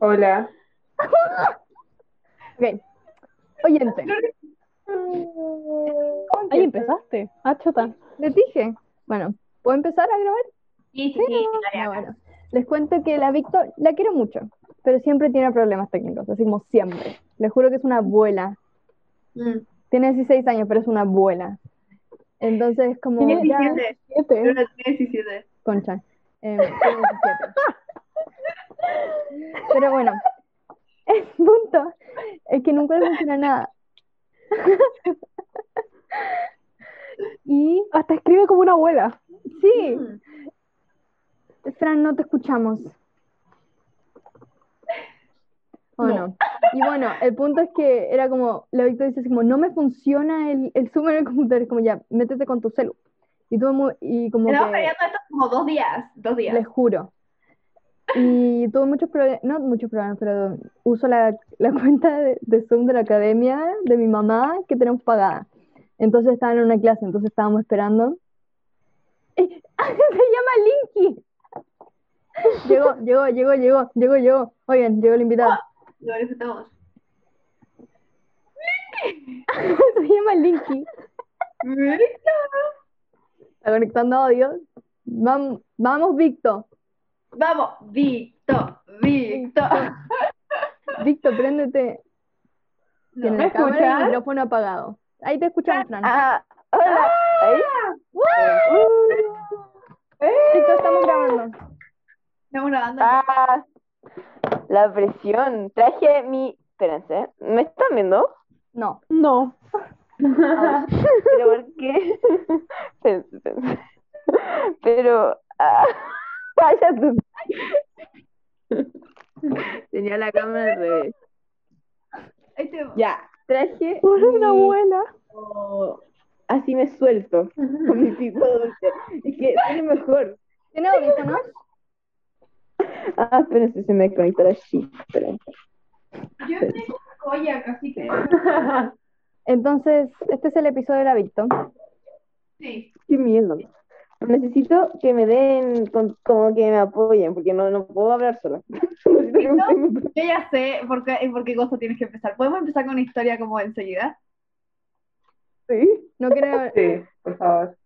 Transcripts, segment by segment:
Hola. Ok. Oyente. Ahí empezaste. Ah, chota. Les dije. Bueno, ¿puedo empezar a grabar? Sí, sí, sí, Ya, acá. bueno. Les cuento que la Víctor la quiero mucho, pero siempre tiene problemas técnicos, así como siempre. Les juro que es una abuela. Mm. Tiene 16 años, pero es una abuela. Entonces, como Tiene ya- 17. Siete. Pero tiene 17. Concha. Eh, tiene 17. Pero bueno, el punto es que nunca le funciona nada. Y Hasta escribe como una abuela. sí, Mm. Fran, no te escuchamos. ¿O no? Y bueno, el punto es que era como, la Victoria dice así como, no me funciona el, el Zoom en el computador, es como ya, métete con tu celu. Y mu- y como Tenemos que, peleando esto como dos días. Dos días. les juro. Y tuve muchos problemas, no muchos problemas, pero uso la, la cuenta de, de Zoom de la academia de mi mamá que tenemos pagada. Entonces estaba en una clase, entonces estábamos esperando. ¡Eh! Se llama Linky. Llegó, llegó, llegó, llegó, llegó, llegó. Oigan, llegó el invitado. Lo disfrutamos. Se llama Linky. Está conectando audio. Vamos, vamos, Victor. Vamos, Víctor, Víctor. Victor, préndete. No. ¿me y el escuchas? micrófono apagado. Ahí te escuchamos, Fran. Ah, hola. Ahí. Victor, estamos grabando. Estamos grabando. Ah, la presión. Traje mi. Espérense, ¿me están viendo? No. No. ¿Pero por qué? Espérense, espérense. Pero. Ah, vaya tú. Tenía la cámara al revés. Ahí te- Ya, traje. Una mi- abuela. como- Así me suelto con mi pico dulce. Es que tiene mejor. ¿Tiene audífonos? Ah, espérense, se me desconectó la. Espérense. Yo tengo joya, casi que. Entonces, este es el episodio de la Victor. Sí. Qué miedo. Necesito que me den, con- como que me apoyen, porque no, no puedo hablar sola. Yo ya sé por qué, por qué cosa tienes que empezar. ¿Podemos empezar con una historia como enseguida? ¿Sí? No quiero... Sí, por favor.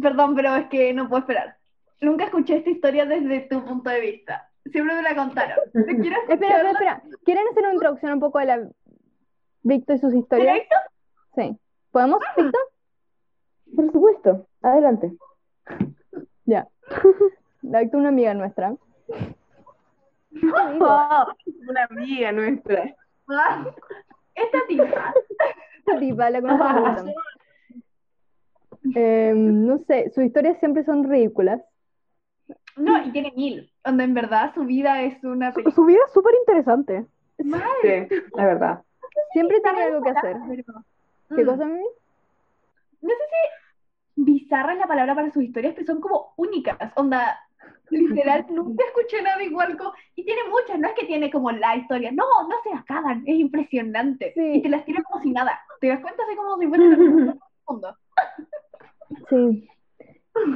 Perdón, pero es que no puedo esperar. Nunca escuché esta historia desde tu punto de vista. Siempre me la contaron. ¿Te quiero Espera, espera, escucharla? espera. ¿Quieren hacer una introducción un poco de la Victor y sus historias? ¿Directo? Sí. ¿Podemos, Victor? Por supuesto. Adelante. Ya. Es una amiga nuestra. una amiga nuestra. Esta tipa. Esta tipa, la conozco. Eh, no sé, sus historias siempre son ridículas. No, y tiene mil. Donde en verdad su vida es una Su, su vida es súper interesante. Sí, la verdad. Siempre tiene algo que hacer. ¿Qué Mm. cosa, Mimi? No sé si bizarra es la palabra para sus historias, pero son como únicas. Onda, literal, nunca escuché nada igual. como- y tiene muchas, no es que tiene como la historia. No, no se acaban. Es impresionante. Sí. Y te las tira como si nada. ¿Te das cuenta? Así como si fuera el mundo. Sí.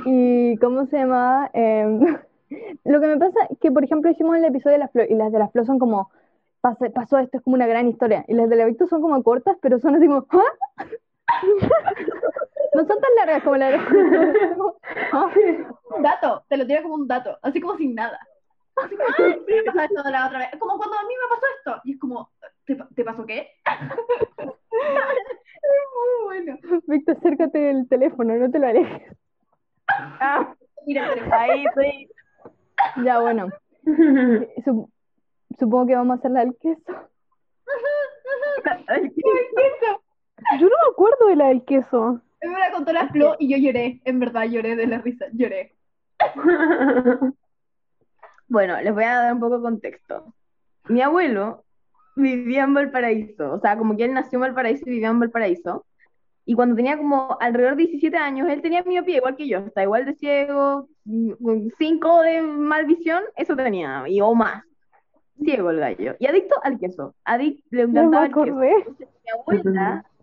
¿Y cómo se llama? Em, lo que me pasa es que, por ejemplo, hicimos el episodio de las flores y las de las flores son como, "Pase- pasó esto, es como una gran historia. Y las de la Victor son como cortas, pero son así como, ¿ah? No son tan largas como las de "Ah". Un dato, te lo tira como un dato, así como sin nada. Así como, "Ay, sí, me pasó esto de la otra vez. Como cuando a mí me pasó esto. Y es como, ¿te, ¿te pasó qué? es muy bueno. Víctor, acércate del teléfono, no te lo alejes. Ah, Mira, el ahí estoy. Ya, bueno. Sup- supongo que vamos a hacer la del queso. Yo no me acuerdo de la del queso. Él me la contó la Flo y yo lloré. En verdad, lloré de la risa. Lloré. Bueno, les voy a dar un poco de contexto. Mi abuelo vivía en Valparaíso, o sea, como que él nació en Valparaíso y vivía en Valparaíso. Y cuando tenía como alrededor de 17 años, él tenía miopía igual que yo, está igual de ciego, 5 de mal visión, eso tenía, y o más. Ciego el gallo. Y adicto al queso. Adicto, le No me encantaba el queso. Entonces, mi abuela,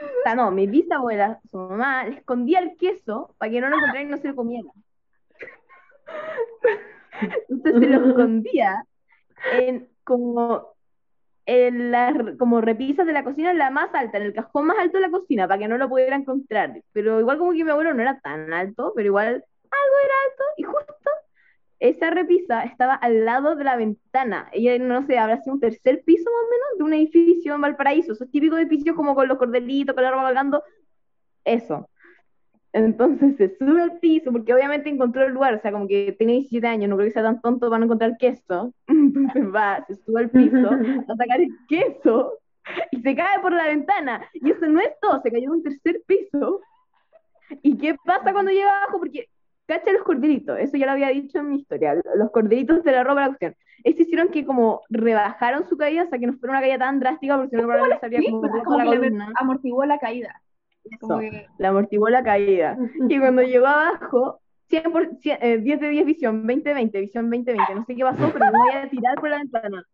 o sea, no, mi bisabuela, su mamá, le escondía el queso para que no lo encontrara y no se lo comiera. Entonces se lo escondía en como en las como repisas de la cocina, en la más alta, en el cajón más alto de la cocina, para que no lo pudiera encontrar. Pero igual como que mi abuelo no era tan alto, pero igual algo era alto, y justo esa repisa estaba al lado de la ventana. Ella, no sé, habrá sido un tercer piso más o menos de un edificio en Valparaíso. Esos típicos edificios como con los cordelitos, con la ropa colgando. Eso. Entonces se sube al piso, porque obviamente encontró el lugar, o sea, como que tiene 17 años, no creo que sea tan tonto para no encontrar queso. Entonces va, se sube al piso a sacar el queso y se cae por la ventana. Y eso no es todo, se cayó de un tercer piso. ¿Y qué pasa cuando llega abajo? Porque cacha los cordelitos, eso ya lo había dicho en mi historia, los cordelitos de la ropa de la cuestión. Estos hicieron que como rebajaron su caída, o sea, que no fuera una caída tan drástica, porque si no probablemente se habría como roto como la columna. amortiguó la caída. Como Eso, que- le amortiguó la caída. Y cuando llegó abajo, 100 por, 100, eh, 10 de 10 visión, 20-20, visión 20-20, no sé qué pasó, pero me voy a tirar por la ventana.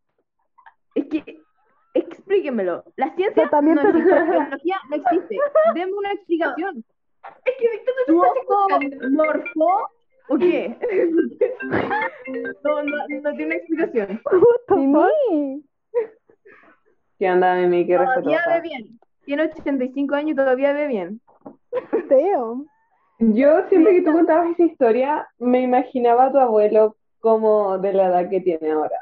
Es que, explíquenmelo. La ciencia también no te- existe, la biología no existe. Denme una explicación. Es que Víctor no ¿Tu te está ojo escuchando. morfó o qué? No, no, no tiene una explicación. Mimi. ¿Qué onda, Mimi? Qué Todavía ve bien. Tiene 85 años y todavía ve bien. Damn. Yo siempre que tú contabas esa historia, me imaginaba a tu abuelo como de la edad que tiene ahora.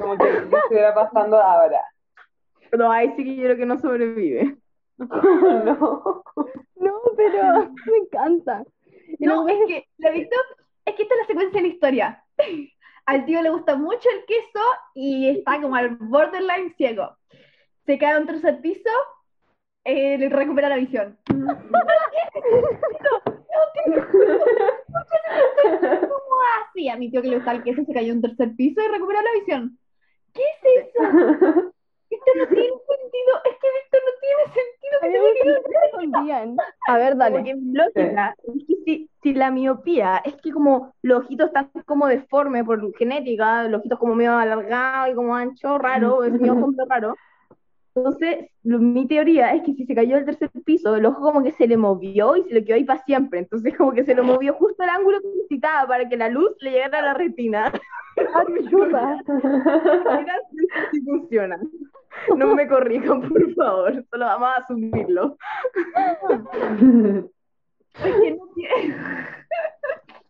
Como que que estuviera pasando ahora. Pero ahí sí que yo creo que no sobrevive. No. No, pero me encanta. Y No, es que la Víctor, es que esta es la secuencia de la historia. Al tío le gusta mucho el queso y está como al borderline ciego. Se cae a un tercer piso, eh, le recupera la visión. ¿Cómo así? A mi tío que le gusta el queso se cayó a un tercer piso y recuperó la visión. ¿Qué es eso? Esto no tiene sentido. Es que Víctor no tiene sentido a que se me. A ver, dale. que mi lógica es que si, si la miopía es que como los ojitos están como deformes por genética, los ojitos como medio alargados y como ancho, raro, es mi ojo medio raro. Entonces, lo- mi teoría es que si se cayó del tercer piso, el ojo como que se le movió y se le quedó ahí para siempre. Entonces, como que se lo movió justo al ángulo que necesitaba para que la luz le llegara a la retina. Ayuda. Mira si funciona. No me corrijan, por favor. Solo vamos a asumirlo. Es que no tiene-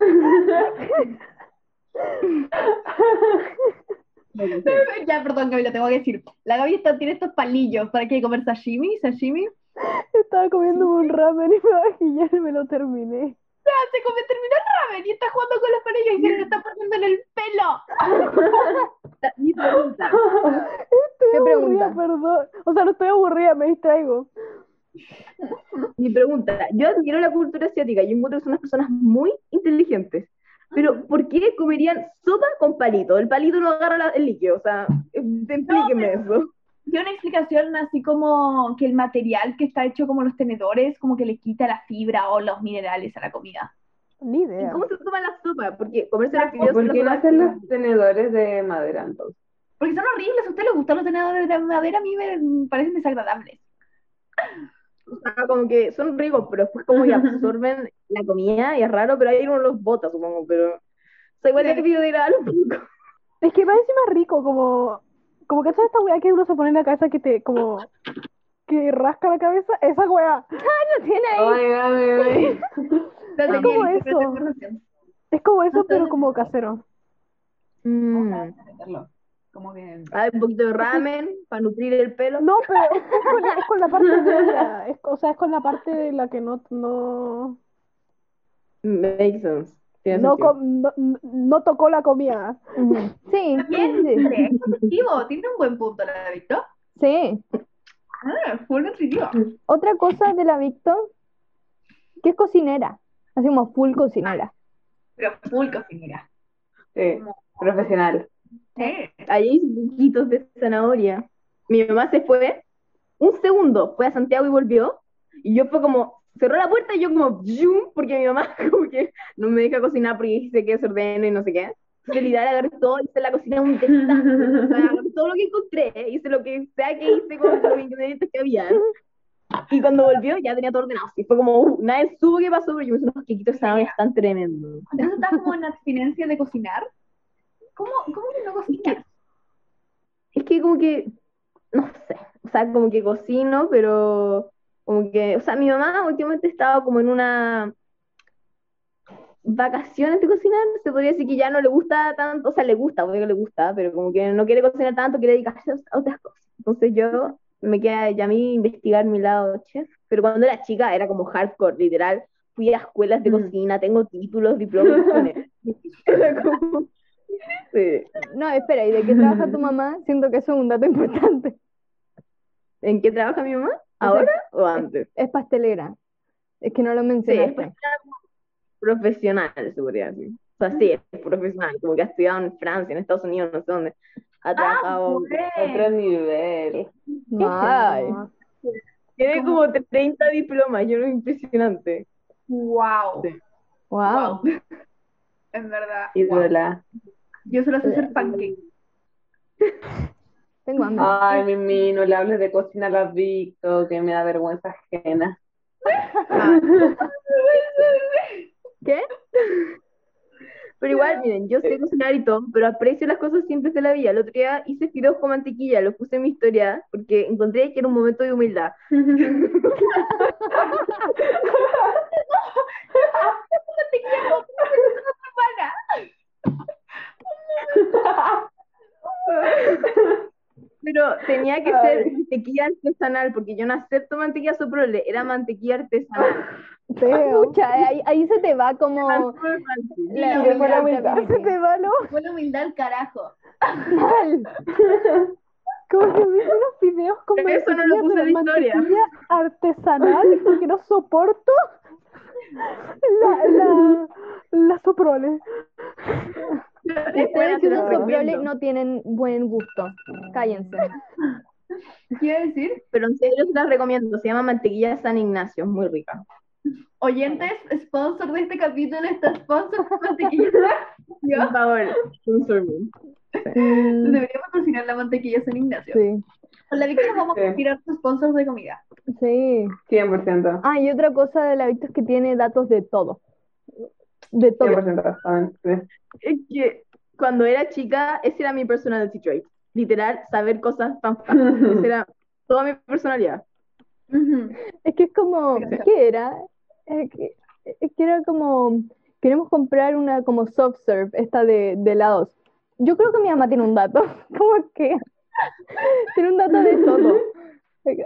Ya, perdón, Gaby, lo tengo que decir. La Gaby está- tiene estos palillos para que comer sashimi, sashimi. Estaba comiendo un ramen y me bajé y ya me lo terminé. Se come, terminó el ramen y está jugando con los palillos y se le está poniendo en el pelo. Mi pregunta. ¿Qué Aburrida, pregunta? perdón. O sea, no estoy aburrida, me distraigo. Mi pregunta, yo admiro la cultura asiática, yo encuentro que son unas personas muy inteligentes, pero ¿por qué comerían sopa con palito? El palito no agarra la- el líquido, o sea, explíqueme eso. Dio una explicación así como que el material que está hecho como los tenedores, como que le quita la fibra o los minerales a la comida. Ni ¿Y idea. cómo se toma la sopa? Porque comerse los ¿O fideos por qué no hacen los tenedores de madera entonces? Porque son horribles, ¿a ustedes les gustan los tenedores de madera? A mí me parecen desagradables. o sea, como que son ricos, pero después como que absorben la comida y es raro, pero ahí uno los bota, supongo, pero... O sea, igual Sí. es biodegradable un poco. Es que va encima rico, como. Como que esta weá que uno se pone en la cabeza que te. como. que rasca la cabeza. Esa weá. No tiene ahí. Oh Mimi. Pero Es tenía como eso. Es como eso, No, pero como casero. Mm. Como que... Hay un poquito de ramen para nutrir el pelo. No, pero es con la, es con la parte de ella. Es, o sea, es con la parte de la que no. no, Makes sense. Tiene no, no, no tocó la comida. Sí, Bien, sí, sí. es nutritivo, tiene un buen punto la Víctor. Sí. Ah, full nutritivo. Otra cosa de la Victor, que es cocinera. Así como full cocinera. Pero full cocinera. Sí, profesional. Sí. Allí hay poquitos de zanahoria. Mi mamá se fue un segundo, fue a Santiago y volvió. Y yo fue como, cerró la puerta y yo como, ¡yum! porque mi mamá como que no me deja cocinar porque dice que es ordeno y no sé qué. Literal agarré todo, hice la cocina un desastre. O sea, todo lo que encontré, hice lo que sea que hice con los ingredientes que había. Y cuando volvió ya tenía todo ordenado. Y fue como, uh, nadie supo qué pasó, pero yo me hice unos quequitos de zanahoria tan tremendos. Entonces estás como en abstinencia de cocinar. ¿Cómo, cómo que no cocinas? es que como que, no sé, o sea, como que cocino, pero como que, o sea, mi mamá últimamente estaba como en una vacaciones de cocinar, se podría decir que ya no le gusta tanto, o sea, le gusta, obvio que le gusta, pero como que no quiere cocinar tanto, quiere dedicarse a otras cosas. Entonces yo me queda ya a mí investigar mi lado chef, pero cuando era chica era como hardcore, literal. Fui a escuelas de Mm. cocina, tengo títulos, diplomas. como- Sí. No, espera, ¿y de qué trabaja tu mamá? Siento que eso es un dato importante. ¿En qué trabaja mi mamá? ¿Ahora o antes? Es pastelera. Es que no lo Sí, es profesional, se podría decir. O sea, sí, es profesional, como que ha estudiado en Francia, en Estados Unidos, no sé dónde. Ha trabajado, Otro nivel. Ay, tiene como 30 diplomas, yo lo impresionante. Wow. Sí. wow. En verdad. wow. Yo solo sé hacer pancakes. Tengo hambre. Ay, Mimi, no le hables de cocina a la Victo, que me da vergüenza ajena. ¿Qué? Pero igual, miren, yo sé cocinar y todo, pero aprecio las cosas simples de la vida. El otro día hice fideos con mantequilla, lo puse en mi historia porque encontré que era un momento de humildad. Pero tenía que ser Ay. mantequilla artesanal, porque yo no acepto mantequilla soprole, era mantequilla artesanal. Feo. Pucha, ahí, ahí se te va como la la humildad, humildad. Se te va, ¿no? Fue la humildad al carajo. Mal. Como que me hice unos videos con Pero eso no lo puse en la historia. mantequilla artesanal porque no soporto la, la, la soprole. Ustedes la usan soprole no tienen buen gusto. Cállense. ¿Qué iba a decir? Pero en serio se las recomiendo, se llama mantequilla San Ignacio, es muy rica. Oyentes, sponsor de este capítulo está sponsor de mantequilla. Por favor, sponsor me. Deberíamos cocinar la mantequilla San Ignacio. sí, Con la Victoria vamos Sí. a tirar tus sponsors de comida. sí. 100%. Ah, y otra cosa de la Victo es que tiene datos de todo. De todo. 100% también, sí. Es que cuando era chica, ese era mi personality trait. Literal, saber cosas tan fáciles. Esa era toda mi personalidad. Es que es como. ¿qué era? Es que, es que era como, queremos comprar una como soft serve, esta de, de helados. Yo creo que mi mamá tiene un dato, como que tiene un dato de todo. Sí.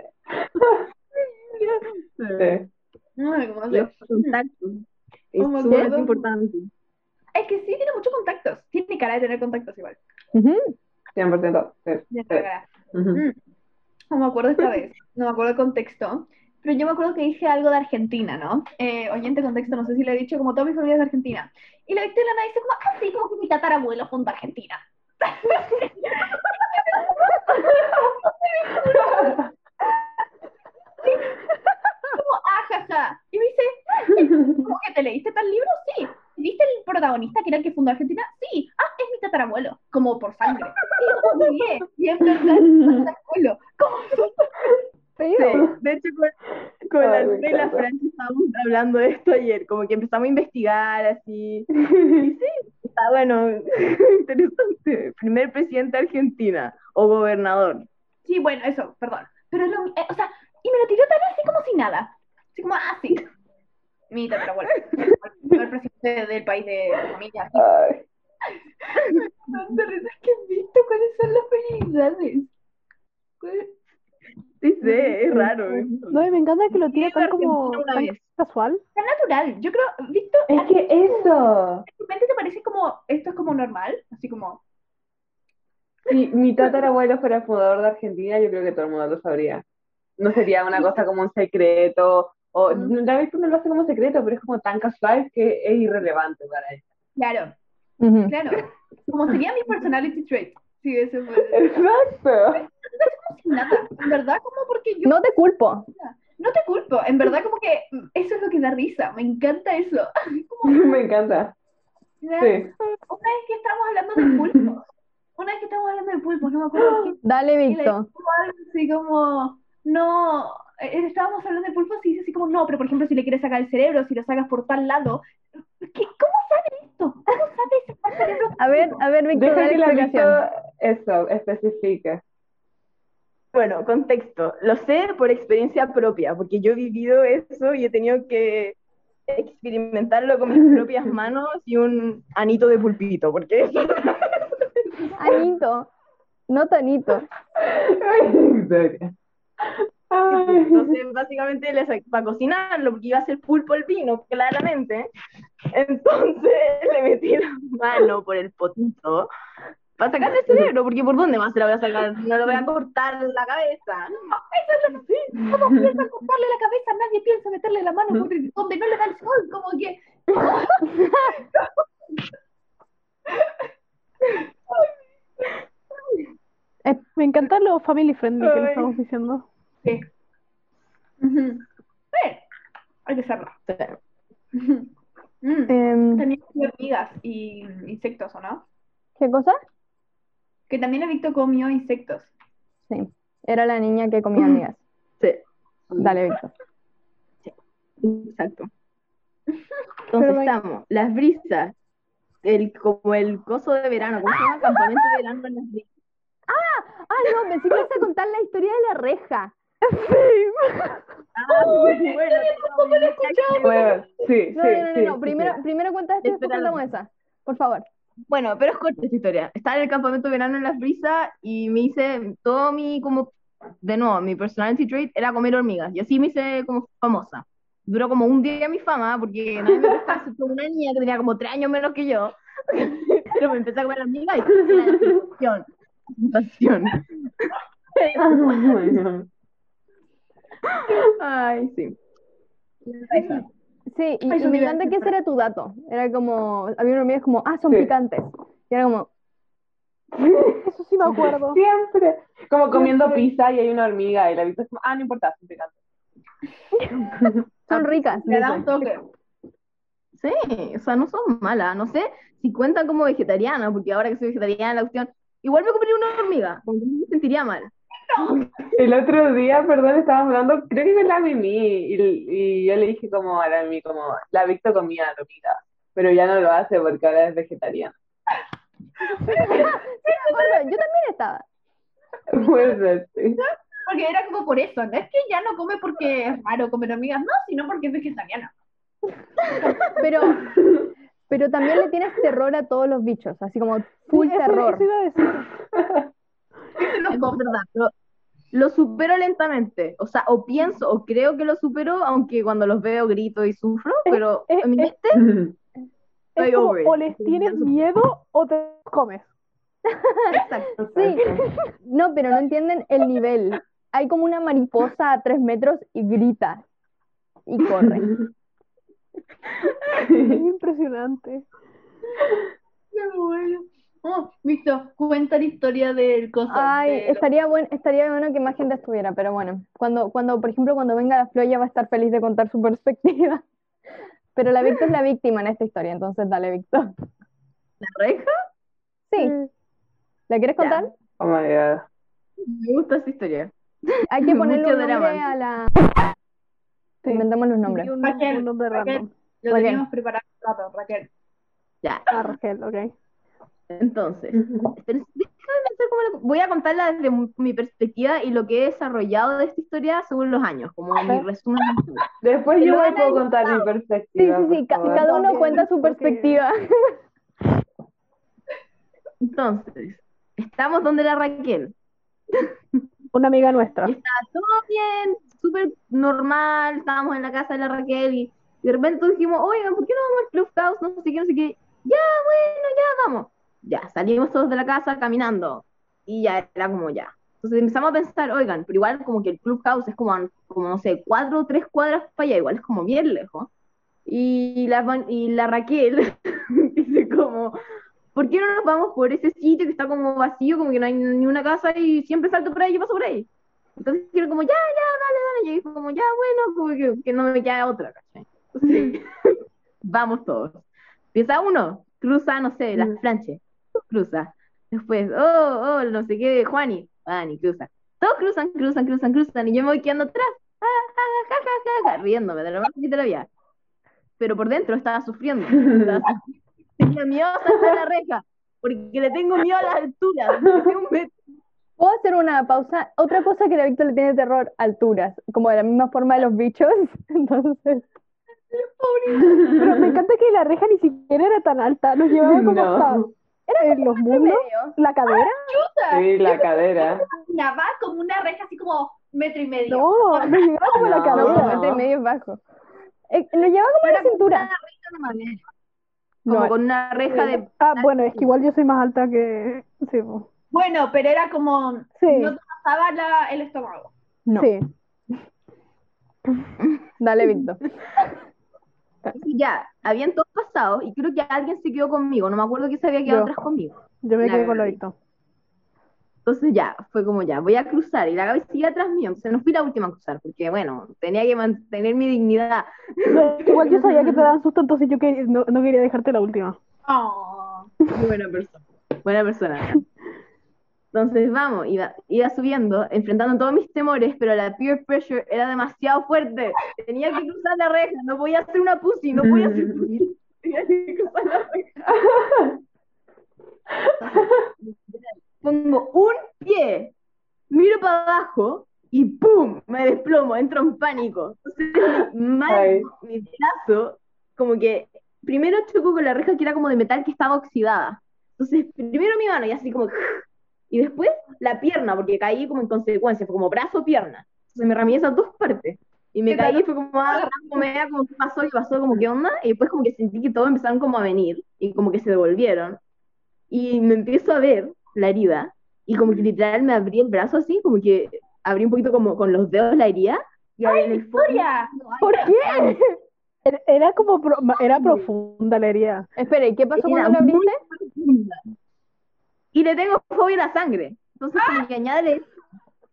¿Cómo se- Los contactos. Es Oh, súper importante. Es que sí tiene muchos contactos. Tiene cara de tener contactos igual. 100%. Sí. Sí. cara. Ujú. Mm. No me acuerdo esta vez, no me acuerdo el contexto, pero yo me acuerdo que dije algo de Argentina, ¿no? Eh, oyente contexto, no sé si lo he dicho, como toda mi familia es de Argentina. Y la Victoria Lana dice como, ah, sí, como que mi tatarabuelo junto a Argentina. como, Y me dice, ah, ¿cómo que te leíste tal libro? Sí. ¿Viste el protagonista que era el que fundó Argentina? Sí. Ah, es mi tatarabuelo, como por sangre. Y dije, y en verdad es mi tatarabuelo. Como Sí, de hecho, con, con la Ay, me Andrea y la. Francia estábamos hablando de esto ayer, como que empezamos a investigar así. Y sí, está bueno, interesante. Primer presidente de Argentina o gobernador. Sí, bueno, eso, perdón. Pero lo, eh, o sea, y me lo tiró tan así como si nada. Así como, ah, sí. Mi tatarabuelo. El presidente del país de familia. Ay. De risa que he visto cuáles son las felicidades. Sí, sé, es raro. No, y me encanta que lo a tan como tan vez. casual. Tan natural. Yo creo, Víctor, Es ¿a ti que eso. de repente te parece como, esto es como normal? Así como, Si mi tatarabuelo fuera fundador de Argentina, yo creo que todo el mundo lo sabría. No sería una cosa como un secreto, o Mm. David no lo hace como secreto, pero es como tan casual que es irrelevante para él. claro, claro. Como sería mi personality trait. Sí, eso fue. Exacto. Nada. En verdad, como porque yo No te culpo. no te culpo. En verdad, como que eso es lo que da risa. Me encanta eso. Como, Me encanta. ¿verdad? Sí. Una vez que estamos hablando de pulpos, una vez que estamos hablando de pulpos, no me acuerdo qué, Dale, algo así como, no, estábamos hablando de pulpos y dice así como, no, pero por ejemplo, si le quieres sacar el cerebro, si lo sacas por tal lado, ¿qué, ¿cómo sabe esto? ¿Cómo sabe sacar el cerebro? A ver, a ver, Victor, Deja dale que la explicación. Eso, especifique. Bueno, contexto. Lo sé por experiencia propia, porque yo he vivido eso y he tenido que experimentarlo con mis propias manos y un anito de pulpito, porque eso Anito, no tanito. Ay. Entonces, básicamente, le sa- para cocinarlo, porque iba a ser pulpo al vino, claramente. Entonces, le metí la mano por el potito para sacarle el cerebro, porque ¿por dónde más se la voy a sacar? No lo voy a cortar la cabeza. ¿Cómo piensa cortarle la cabeza? Nadie piensa meterle la mano por el- donde no le da el sol, como que. Me encantan los family friendly que le estamos diciendo. Sí. Ujú. Sí, hay que hacerlo. Ujú. Mm. Em, hormigas y insectos, ¿o no? ¿qué cosa? Que también he visto comió insectos. Sí, era la niña que comía amigas. Sí, Dale, Víctor. exacto. Pero Entonces estamos, las brisas, el, como el coso de verano, ¿cómo se llama? Campamento de verano en las brisas. Ah, no, pensé que ibas a contar la historia de la reja. Ah, bueno, bueno, Bueno, sí, No, sí, no, no, sí, no, sí, Primero, sí. primero cuenta esto y después contamos esa. Por favor. Bueno, pero es corta esta historia. Estaba en el campamento de verano en las brisas y me hice todo mi, como, de nuevo, mi personality trait era comer hormigas. Y así me hice como famosa. Duró como un día mi fama porque nadie me pescaba excepto una niña que tenía como tres años menos que yo. Pero me empecé a comer hormigas y era la sensación. sensación. Ay, sí. Sí, y, Ay, y me encanta que ese era tu dato. Era como, había unos hormigas como, ah, son Sí. picantes. Y era como, Eso sí me acuerdo. Siempre. Como comiendo pizza y hay una hormiga y la vista es como, ah, no importa, son picantes. son ricas. Le da un toque. Sí, o sea, no son malas. No sé si cuentan como vegetariana, porque ahora que soy vegetariana, la cuestión. Igual me comería una hormiga, como que no me sentiría mal. El otro día, perdón, estábamos hablando, creo que con la Mimi, y, y yo le dije como a la Mimi, como, la Victo comía hormiga, pero ya no lo hace porque ahora es vegetariana. Sí, me acuerdo, yo también estaba. Puede ser, sí. Porque era como por eso. No es que ya no come porque es raro comer hormigas, no, sino porque es vegetariana. Pero, pero también le tienes terror a todos los bichos, así como full Sí, eso- terror. eso iba a decir. Es verdad, pero lo supero lentamente. O sea, o pienso o creo que lo supero, aunque cuando los veo grito y sufro, pero en mi mente Es Estoy como, over it. o les tienes miedo o te comes. exacto. Sí, no, pero no entienden el nivel. Hay como una mariposa a tres metros y grita y corre. Es impresionante. Qué bueno. Oh, Víctor, cuenta la historia del coso. Ay, de estaría bueno, estaría bueno que más gente estuviera, pero bueno, cuando, cuando, por ejemplo, cuando venga la Flo, ella va a estar feliz de contar su perspectiva. Pero la Víctor es la víctima en esta historia, entonces dale, Víctor. La reja, Sí, Mm. ¿la quieres Ya. contar? Oh my god. me gusta esa historia. Hay que ponerle un nombre a la... Sí. Inventemos los nombres. Un, Raquel, un nombre Raquel. random. Lo Raquel. teníamos preparado hace rato, Raquel. Ya, Ah, Raquel, ok. Entonces, pero déjame pensar cómo lo- voy a contarla desde mi- perspectiva y lo que he desarrollado de esta historia según los años, como mi resumen. Después yo han puedo contar mi Sí, perspectiva. sí, sí, favor. cada uno cuenta su perspectiva. Entonces, estamos donde la Raquel. Una amiga nuestra. Y estaba todo bien, súper normal, estábamos en la casa de la Raquel y de repente dijimos, oigan, ¿por qué no vamos al Clubhouse? No sé qué, no sé qué. Ya, bueno, ya vamos. Ya, salimos todos de la casa caminando y ya era como ya. Entonces empezamos a pensar, oigan, pero igual como que el Clubhouse es como, como no sé, cuatro o tres cuadras para allá, igual es como bien lejos. Y la, y la Raquel dice como, ¿por qué no nos vamos por ese sitio que está como vacío, como que no hay ni una casa y siempre salto por ahí y paso por ahí? Entonces quiero como, ya, ya, dale, dale. Y yo como, ya, bueno, como que, que no me queda otra, ¿cachai? Entonces, vamos todos. Empieza uno, cruza, no sé, las planches, cruza. Después, oh, oh, no sé qué, Juani, Juani, cruza. Todos cruzan, cruzan, cruzan, cruzan, y yo me voy quedando atrás, ah, ah, ja, ja, ja, ja, riéndome de lo más que te lo había. Pero por dentro estaba sufriendo. Estaba sufriendo. Tenía miedo a saltar la reja. porque le tengo miedo a las alturas. un. ¿Puedo hacer una pausa? Otra cosa que a Víctor le tiene terror, alturas, como de la misma forma de los bichos. Entonces, Pero me encanta que la reja ni siquiera era tan alta, nos llevaba como No. hasta en los muslos, medio. la cadera. Sí, la cadera. Caminaba como una reja así como metro y medio. No, nos llegaba como la No. No, cadera. metro y medio es bajo. Eh, lo llevaba como la cintura. Como No, con una reja de. Ah, bueno, es que igual yo soy más alta que... Sí. Bueno, pero era como, Sí. no te pasaba la- el estómago. no. sí. Dale, Víctor. Y ya, habían todos pasado y creo que alguien se quedó conmigo. No me acuerdo quién se había quedado Yo. atrás conmigo. Yo me La quedé con lo Gaby. Víctor. Entonces ya, fue como ya, voy a cruzar y la Gaby sigue atrás mío. Entonces no fui la última a cruzar porque, bueno, tenía que mantener mi dignidad. No, Igual yo sabía que te daban susto, entonces yo que- no, no quería dejarte la última. Oh. Muy buena persona. Buena persona. Entonces, vamos, iba, iba subiendo, enfrentando todos mis temores, pero la peer pressure era demasiado fuerte. Tenía que cruzar la reja, no podía hacer una pussy, no podía hacer pussy. Tenía que cruzar la reja. Pongo un pie, miro para abajo y ¡pum! Me desplomo, entro en pánico. Entonces, mi, mano, Ay. mi brazo, como que primero chocó con la reja que era como de metal que estaba oxidada. Entonces, primero mi mano y así como... Y después la pierna, porque caí como en consecuencia, fue como brazo-pierna. Entonces me ramé esas dos partes. Y me ¿Qué caí tal? y fue como, ah, como, como, ¿qué pasó? ¿Qué pasó? Como, ¿qué onda? Y después como que sentí que todos empezaron como a venir y como que se devolvieron. Y me empiezo a ver la herida y como que literal me abrí el brazo así, como que abrí un poquito como con los dedos la herida. Y ahí en el fondo... ¿Por qué? Era, como, pro- era profunda la herida. Espera, ¿y qué pasó Era cuando muy abriste? profunda. Y le tengo fobia a la sangre. Entonces, como que añade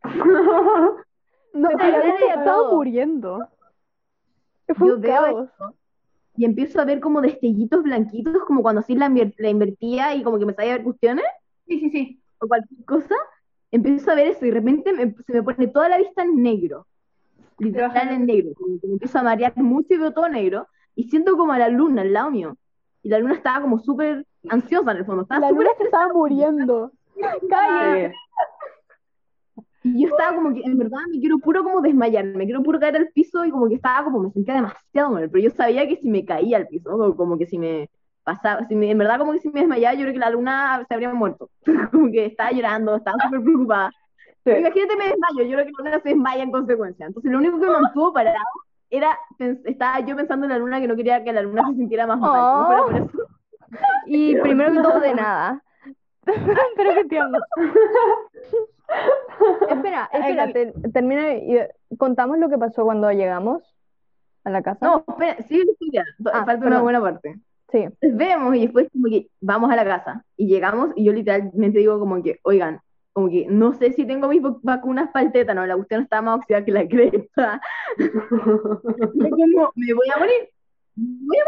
No, Se cae estaba todo. muriendo. Fue yo un veo caos. esto y empiezo a ver como destellitos blanquitos, como cuando así la, la invertía y como que me salía a ver cuestiones Sí, sí, sí. o cualquier cosa. Empiezo a ver eso y de repente me- se me pone toda la vista en negro. Literal en negro. Como que me empiezo a marear mucho y veo todo negro. Y siento como a la luna al lado mío. Y la luna estaba como súper ansiosa en el fondo. Estaba La luna se estaba muriendo. Cállate. Y yo estaba como que, en verdad, me quiero puro como desmayar, me quiero puro caer al piso y como que estaba como, me sentía demasiado mal, pero yo sabía que si me caía al piso, como, como que si me pasaba, si me, en verdad como que si me desmayaba, yo creo que la luna se habría muerto, como que estaba llorando, estaba súper preocupada. Sí. Imagínate me desmayo, yo creo que la luna se desmaya en consecuencia, entonces lo único que me mantuvo parado era, estaba yo pensando en la luna que no quería que la luna se sintiera más mal, si no fuera por eso. Y primero que todo, de nada. Pero qué tierno. Espera, espera, te- termina y contamos lo que pasó cuando llegamos a la casa. No, espera, sigue la historia, Ah, falta una buena parte. Sí. Vemos y después como que vamos a la casa y llegamos y yo literalmente digo como que, oigan, como que no sé si tengo mis vac- vacunas para el tétano, la cuestión está más oxidada que la cresta. Como, me voy a morir, a morir.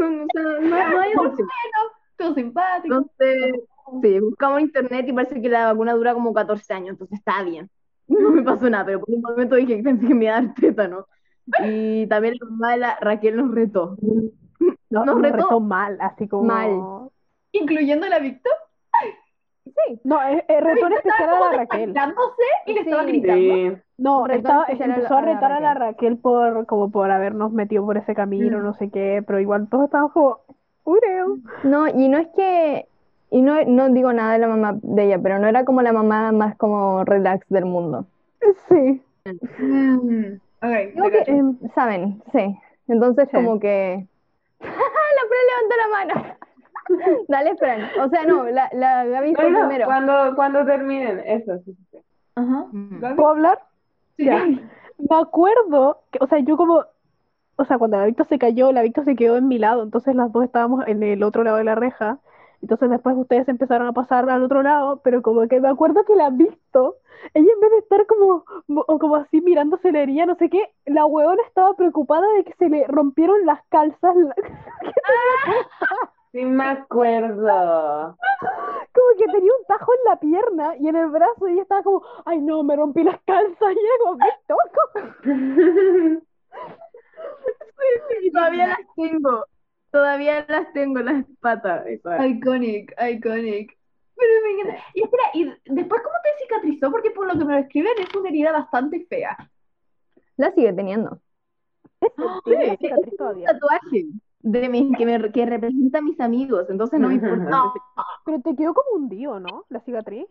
No, o sea, no, no hay otra opción. Todo simpático. Entonces, sí, buscamos en internet y parece que la vacuna dura como 14 años, entonces está bien. No me pasó nada, pero por un momento dije pensé que me iba a dar tétano. Y también la mamá de la Raquel nos retó. No, Nos nos retó. retó mal, así como. Mal. Incluyendo la Victoria. No, eh, eh, retó en especial a la Raquel. Y le estaba Sí. gritando. Sí. No, estaba, a empezó a la retar a la Raquel por, como por habernos metido por ese camino, Mm. no sé qué, pero igual todos estábamos como, ureo. No, y no es que, y no, no digo nada de la mamá de ella, pero no era como la mamá más como relax del mundo. Sí. Mm, ok, Creo te que, em, ¿Saben? Sí. Entonces Sí. como que... la Fran levantó la mano. Dale, Fran. O sea, no, la, la Gaby fue No, no, primero. cuando, cuando terminen, eso, sí. Ajá. Gaby. ¿puedo hablar? Sí. Ya. Me acuerdo que, o sea, yo como, o sea, cuando la Victor se cayó, la Victor se quedó en mi lado, entonces las dos estábamos en el otro lado de la reja, entonces después ustedes empezaron a pasar al otro lado, pero como que me acuerdo que la Victor, ella en vez de estar como, o como así mirándose la herida, no sé qué, la huevona estaba preocupada de que se le rompieron las calzas, la- Sí me acuerdo. como que tenía un tajo en la pierna y en el brazo, y ella estaba como, ay no, me rompí las calzas, y era como, Victor, ¿cómo? Y todavía las tengo. Todavía las tengo, las patas. Iconic, iconic. Pero me encanta. Y espera, ¿y después cómo te cicatrizó? Porque por lo que me lo escriben es una herida bastante fea. La sigue teniendo. Tiene la Sí, cicatriz un todavía. tatuaje de mi- que, me, que representa a mis amigos, entonces no me importa. No, Pero te quedó como hundido, ¿no? La cicatriz.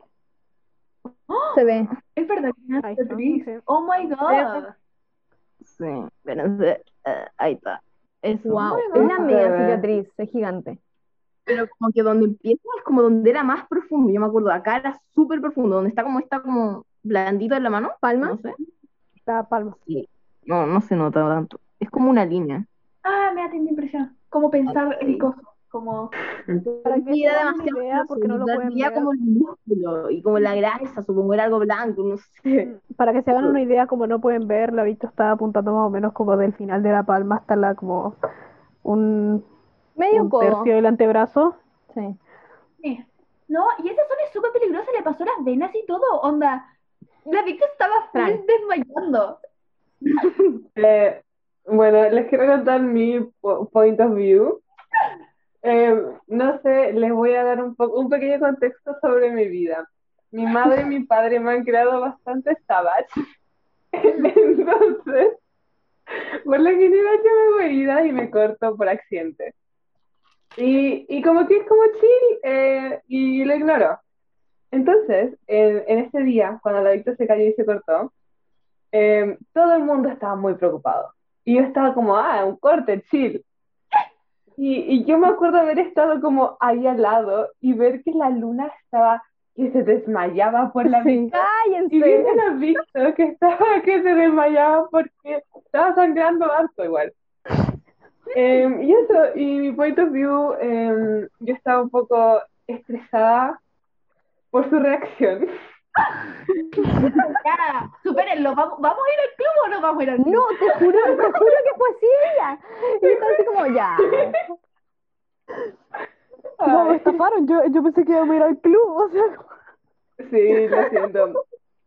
Se ve. es verdad que sí. Oh my god. Sí, pero eh, ahí está. Eso. Wow. my Es una mega cicatriz, es gigante. Pero como que donde empieza es como donde era más profundo. Yo me acuerdo, acá era súper profundo, donde está como está como blandito en la mano. ¿Palma? No sé. La palma. No, no se nota tanto. Es como una línea. Ah, me da tanta impresión. Como pensar en cosas. Como. Para que Y se era hagan una demasiado idea, porque no lo pueden ver. como el músculo y como la grasa, supongo era algo blanco, no sé. Para que se hagan una idea, como no pueden ver, la Victo está apuntando más o menos como del final de la palma hasta la como un, Medio un codo. tercio del antebrazo. Sí. No, y esa zona es súper peligrosa, le pasó las venas y todo. Onda. La Victoria estaba full desmayando. Eh, bueno, les quiero contar mi po- point of view. Eh, no sé, les voy a dar un, un pequeño contexto sobre mi vida. Mi madre y mi padre me han creado bastante savage. Entonces, por lo general yo me hago heridas y me corto por accidente. Y, y como que es como chill eh, y lo ignoro. Entonces, en, en día, cuando la Victoria se cayó y se cortó, eh, todo el mundo estaba muy preocupado. Y yo estaba como, ah, un corte, chill. Y, y yo me acuerdo haber estado como ahí al lado y ver que la luna estaba, que se desmayaba por la Sí. mitad. Y viendo a Víctor que estaba, que se desmayaba porque estaba sangrando harto igual. Em, y eso, y mi point of view, em, yo estaba un poco estresada por su reacción. Ya, supérenlo. ¿Vamos, ¿Vamos a ir al club o no vamos a ir al club? No, te juro, te juro que fue así ella. Y así como, ya. No, me estafaron. Yo, yo pensé que íbamos a ir al club. O sea, Sí, lo siento.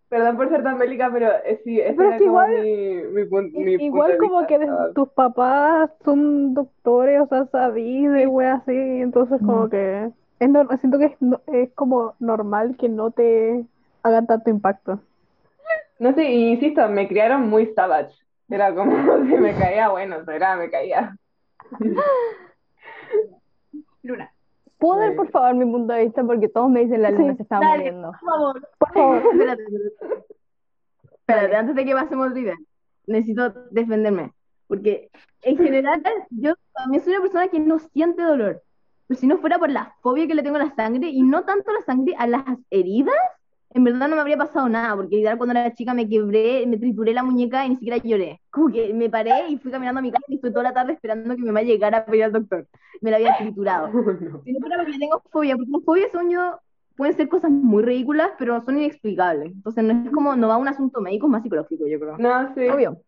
Perdón por ser tan bélica, pero eh, sí, ese Pero era es que como igual- mi, mi, pun- punto igual de como vista. que tus papás son doctores, o sea, sabí de wea así, entonces como que es nor- siento que es, no- es como normal que no te hagan tanto impacto. No sé, y insisto, me criaron muy savage. Era como si me caía, bueno, será, me caía. Luna. ¿Puedo dar por favor mi punto de vista? Porque todos me dicen la luna Sí, se estaba Dale, muriendo. por favor. Por favor. Espérate, espérate. Espérate, antes de que pasemos idea, necesito defenderme. Porque en general, yo también soy una persona que no siente dolor. Pero si no fuera por la fobia que le tengo a la sangre, y no tanto a la sangre, a las heridas, en verdad no me habría pasado nada. Porque literal cuando era chica me quebré, me trituré la muñeca y ni siquiera lloré. Como que me paré y fui caminando a mi casa y estuve toda la tarde esperando que mi mamá llegara para ir al doctor. Me la había triturado. No. Si no fuera porque tengo fobia, porque las fobias son yo, pueden ser cosas muy ridículas, pero son inexplicables. Entonces no es como, no va a un asunto médico, es más psicológico, yo creo. No, sí. Obvio.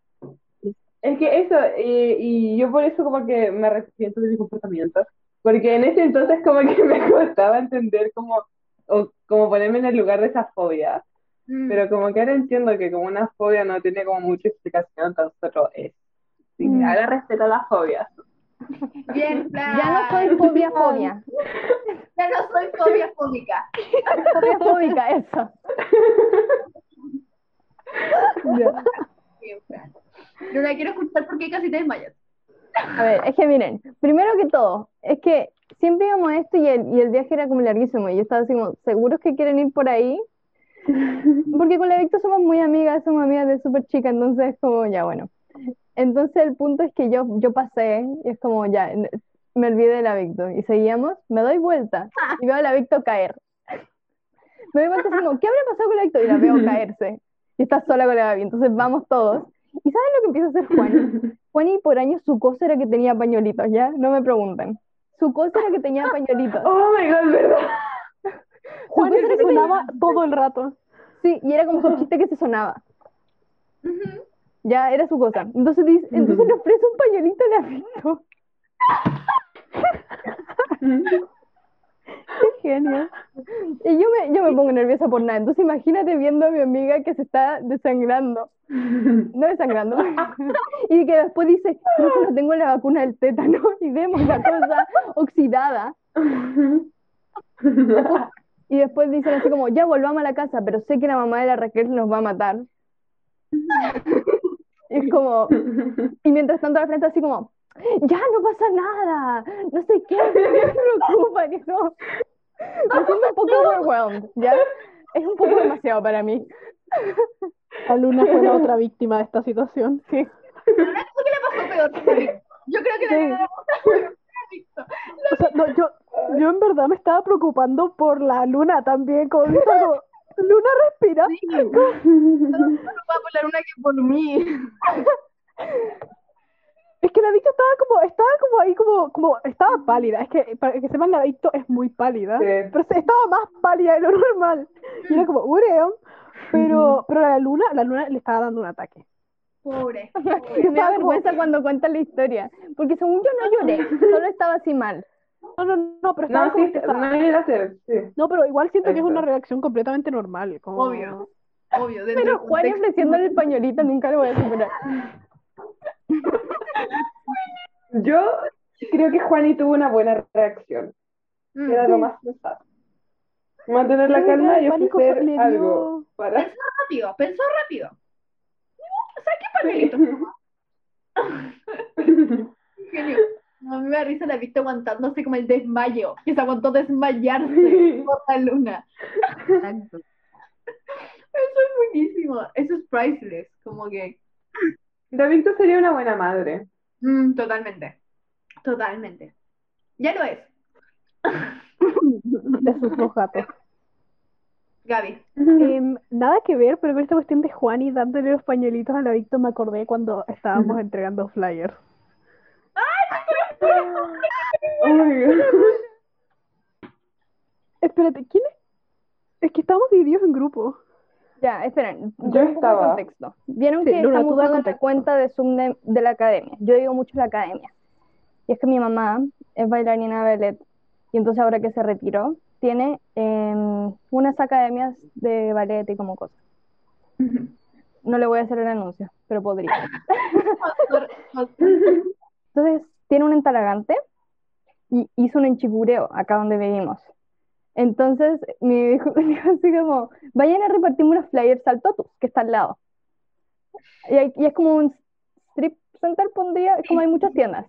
Es que eso, y, y yo por eso como que me arrepiento de mi comportamiento, porque en ese entonces como que me costaba entender cómo, o como ponerme en el lugar de esa fobia, Mm. pero como que ahora entiendo que como una fobia no tiene como mucha explicación, tan solo es. Sí, Mm. ahora respeto las fobias. Bien, Fran. Ya no soy fobia fobia. Ya no soy fobia fóbica. Fobia fóbica, eso. Bien, Fran. Luna, quiero escuchar por qué casi te desmayas. A ver, es que miren, primero que todo, es que siempre íbamos a esto y el, y el viaje era como larguísimo. Y yo estaba así como, ¿seguros que quieren ir por ahí? Porque con la Victor somos muy amigas, somos amigas de súper chica, entonces como, ya bueno. Entonces el punto es que yo, yo pasé y es como, ya, me olvidé de la Victor. Y seguíamos, me doy vuelta y veo a la Victor caer. Me doy vuelta así como, ¿qué habrá pasado con la Victor? Y la veo caerse. Y está sola con la Gaby. Entonces vamos todos. ¿Y saben lo que empieza a hacer Juani? Juani por años su cosa era que tenía pañuelitos, ¿ya? No me pregunten. Su cosa era que tenía pañuelitos. Oh my god, ¿verdad? Juan cosa era que sonaba todo el rato. Sí, y era como su chiste que se sonaba. Ya, era su cosa. Entonces, dice, entonces le ofrece un pañuelito a la Victor. Qué genio. Y yo me, yo me pongo nerviosa por nada. Entonces imagínate viendo a mi amiga que se está desangrando. No desangrando. Y que después dice, creo que no tengo la vacuna del tétano. Y vemos la cosa oxidada. Y después dicen así como, ya volvamos a la casa, pero sé que la mamá de la Raquel nos va a matar. Y es como, y mientras tanto al frente así como, ya no pasa nada, no sé qué, no me preocupa, no. Me siento un poco overwhelmed, ¿ya? Es un poco demasiado para mí. La Luna fue la otra víctima de esta situación. Sí. Pero una cosa que le pasó peor. Yo creo que Sí. la O sea, no, yo, yo en verdad me estaba preocupando por la Luna también, como como, Luna respira. Más por la luna que por mí. Es que la Victo estaba como, estaba como ahí como, como, estaba pálida. Es que para que sepan, la Victo es muy pálida. Sí. Pero estaba más pálida de lo normal. Y era como, uream. Pero, pero la luna, la luna le estaba dando un ataque. Pobre. Me da vergüenza cuando cuentan la historia, porque según yo no lloré, solo estaba así mal. No, no, no, pero estaba No, como sí, no era hacer, sí. No, pero igual siento que es una reacción completamente normal. Como... Obvio. Obvio. Pero Juan ofreciéndole el pañuelito nunca lo voy a superar. Yo creo que Juani tuvo una buena reacción. Mm, Era lo más sensato. Mantener la calma y ofrecer dio- algo para... Pensó rápido, pensó rápido. ¿Sabes qué pañuelito? Genio. No, a mí me da risa la vista aguantándose como el desmayo, que se aguantó desmayarse por la luna. Exacto. Eso es buenísimo, eso es priceless, como que David sería una buena madre. mm, totalmente, totalmente. Ya lo es, De sus dos gatos. Gaby. Em, nada que ver, pero con esta cuestión de Juani dándole los pañuelitos a la Victo me acordé cuando estábamos entregando flyers. Oh my God. Espérate, ¿quién es? Es que estamos divididos en grupos. Ya, esperen, Yo un poco de contexto. Vieron Sí, que Luna, estamos tú da usando la cuenta de Zoom de, de la academia. Yo digo mucho la academia. Y es que mi mamá es bailarina de ballet. Y entonces ahora que se retiró, tiene em, unas academias de ballet y como cosas. No le voy a hacer el anuncio, pero podría. Entonces, tiene un entalagante y hizo un enchicureo acá donde vivimos. Entonces, me dijo, me dijo así como, vayan a repartirme unos flyers al Totus, que está al lado. Y, hay- y es como un strip center, pondría, es como hay muchas tiendas.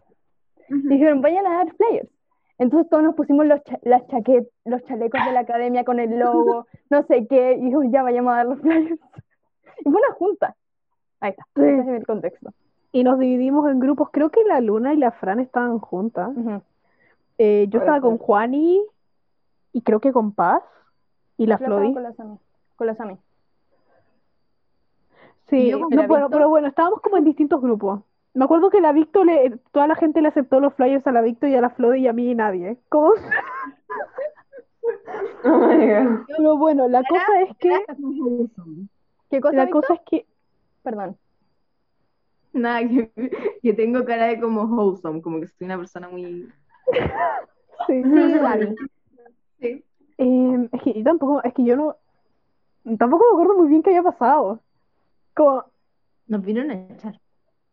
Dijeron, vayan a dar flyers. Entonces todos nos pusimos los, cha- las chaquet, los chalecos de la academia con el logo, no sé qué, y dijo, ya vayamos a dar los flyers. Y fue una junta. Ahí está, ese es el contexto. Y nos dividimos en grupos. Creo que la Luna y la Fran estaban juntas. Eh, yo estaba con. Juani y creo que con Paz y la con la Sami. Con la Sami. Sí, no, Victo. pero bueno, estábamos como en distintos grupos. Me acuerdo que la Victo, le, toda la gente le aceptó los flyers a la Victo y a la Flori y a mí y nadie. ¿Cómo? Oh my God. Pero bueno, la cosa es que, ¿Qué cosa, la cosa es que, Perdón. Nada, que, que tengo cara de como wholesome, como que soy una persona muy... sí. Sí, Gaby. Es que yo tampoco, es que yo no, tampoco me acuerdo muy bien qué había pasado. Como, Nos vinieron a echar.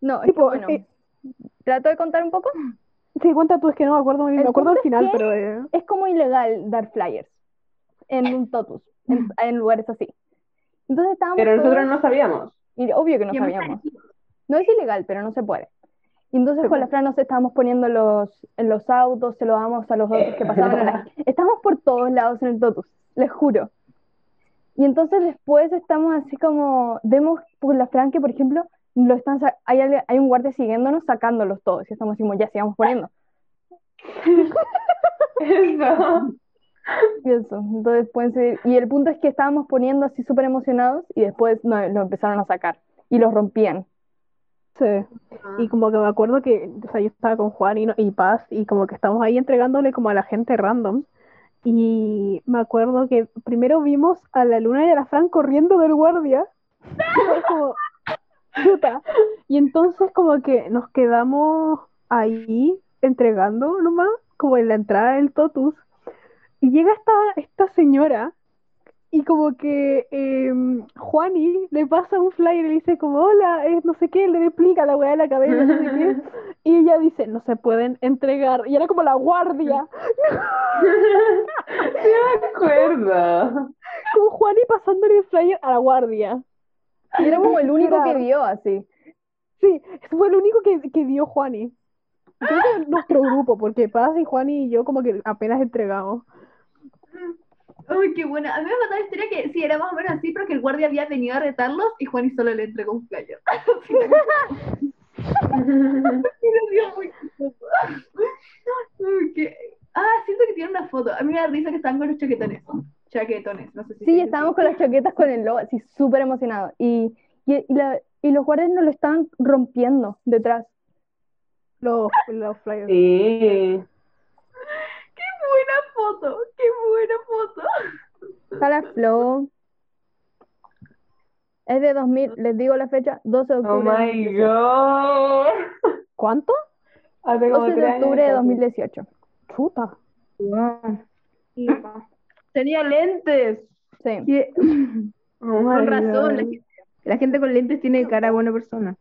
No, es que Tipo, bueno, eh, ¿trato de contar un poco? sí, cuenta tú, es que no me acuerdo muy bien, El me acuerdo al es final, que- pero eh, Es como ilegal dar flyers en un totus, en, en lugares así. Entonces estábamos Pero nosotros todos- no sabíamos. y obvio que no es sabíamos. No es ilegal, pero no se puede. Y entonces con la Fran nos estábamos poniendo los, en los autos, se lo damos a los otros que pasaban la... Estamos por todos lados en el totus, les juro. Y entonces después estamos así como, vemos por la Fran que, por ejemplo, lo están hay, hay un guardia siguiéndonos, sacándolos todos. Y estamos así como, ya sigamos poniendo. Eso. Y eso, entonces pueden seguir. Y el punto es que estábamos poniendo así súper emocionados y después no, lo empezaron a sacar y los rompían. Sí. Y como que me acuerdo que, o sea, yo estaba con Juan y, no- y Paz y como que estamos ahí entregándole como a la gente random. Y me acuerdo que primero vimos a la Luna y a la Fran corriendo del guardia. Fue como, puta. Y entonces como que nos quedamos ahí entregando nomás, como en la entrada del Totus. Y llega esta, esta señora y como que em, Juani le pasa un flyer y le dice como, hola, es no sé qué, le explica la weá de la academia, no sé qué, y ella dice, no se pueden entregar, y era como la guardia, Sí me acuerdo. con Juani pasándole el flyer a la guardia. Y era como el único que vio así. Sí, fue el único que, que dio Juani. Creo que nuestro grupo, porque Paz y Juani y yo como que apenas entregamos. Uy, qué buena. A mí me contó la historia que sí, era más o menos así, pero que el guardia había venido a retarlos y Juan y solo le entregó un flyer. Así como- Y lo dio muy chistoso. Uy, qué- Ah, siento que tiene una foto. A mí me da risa que estaban con los chaquetones. Chaquetones, no sé si Sí, estábamos con las chaquetas con el logo, así súper emocionados. Y, y, y, la- y los guardias nos lo estaban rompiendo detrás. Los, los flyers. Sí. Qué buena foto, qué buena foto. Está la Flow. Es de 2000, les digo la fecha, 12 de Oh octubre. de my 2018. god. ¿Cuánto? Hace como 12 de octubre de casi. 2018. Chuta. Wow. Tenía lentes. Sí. ¿Qué? Oh my Con razón, god. la gente, la gente con lentes tiene cara de buena persona.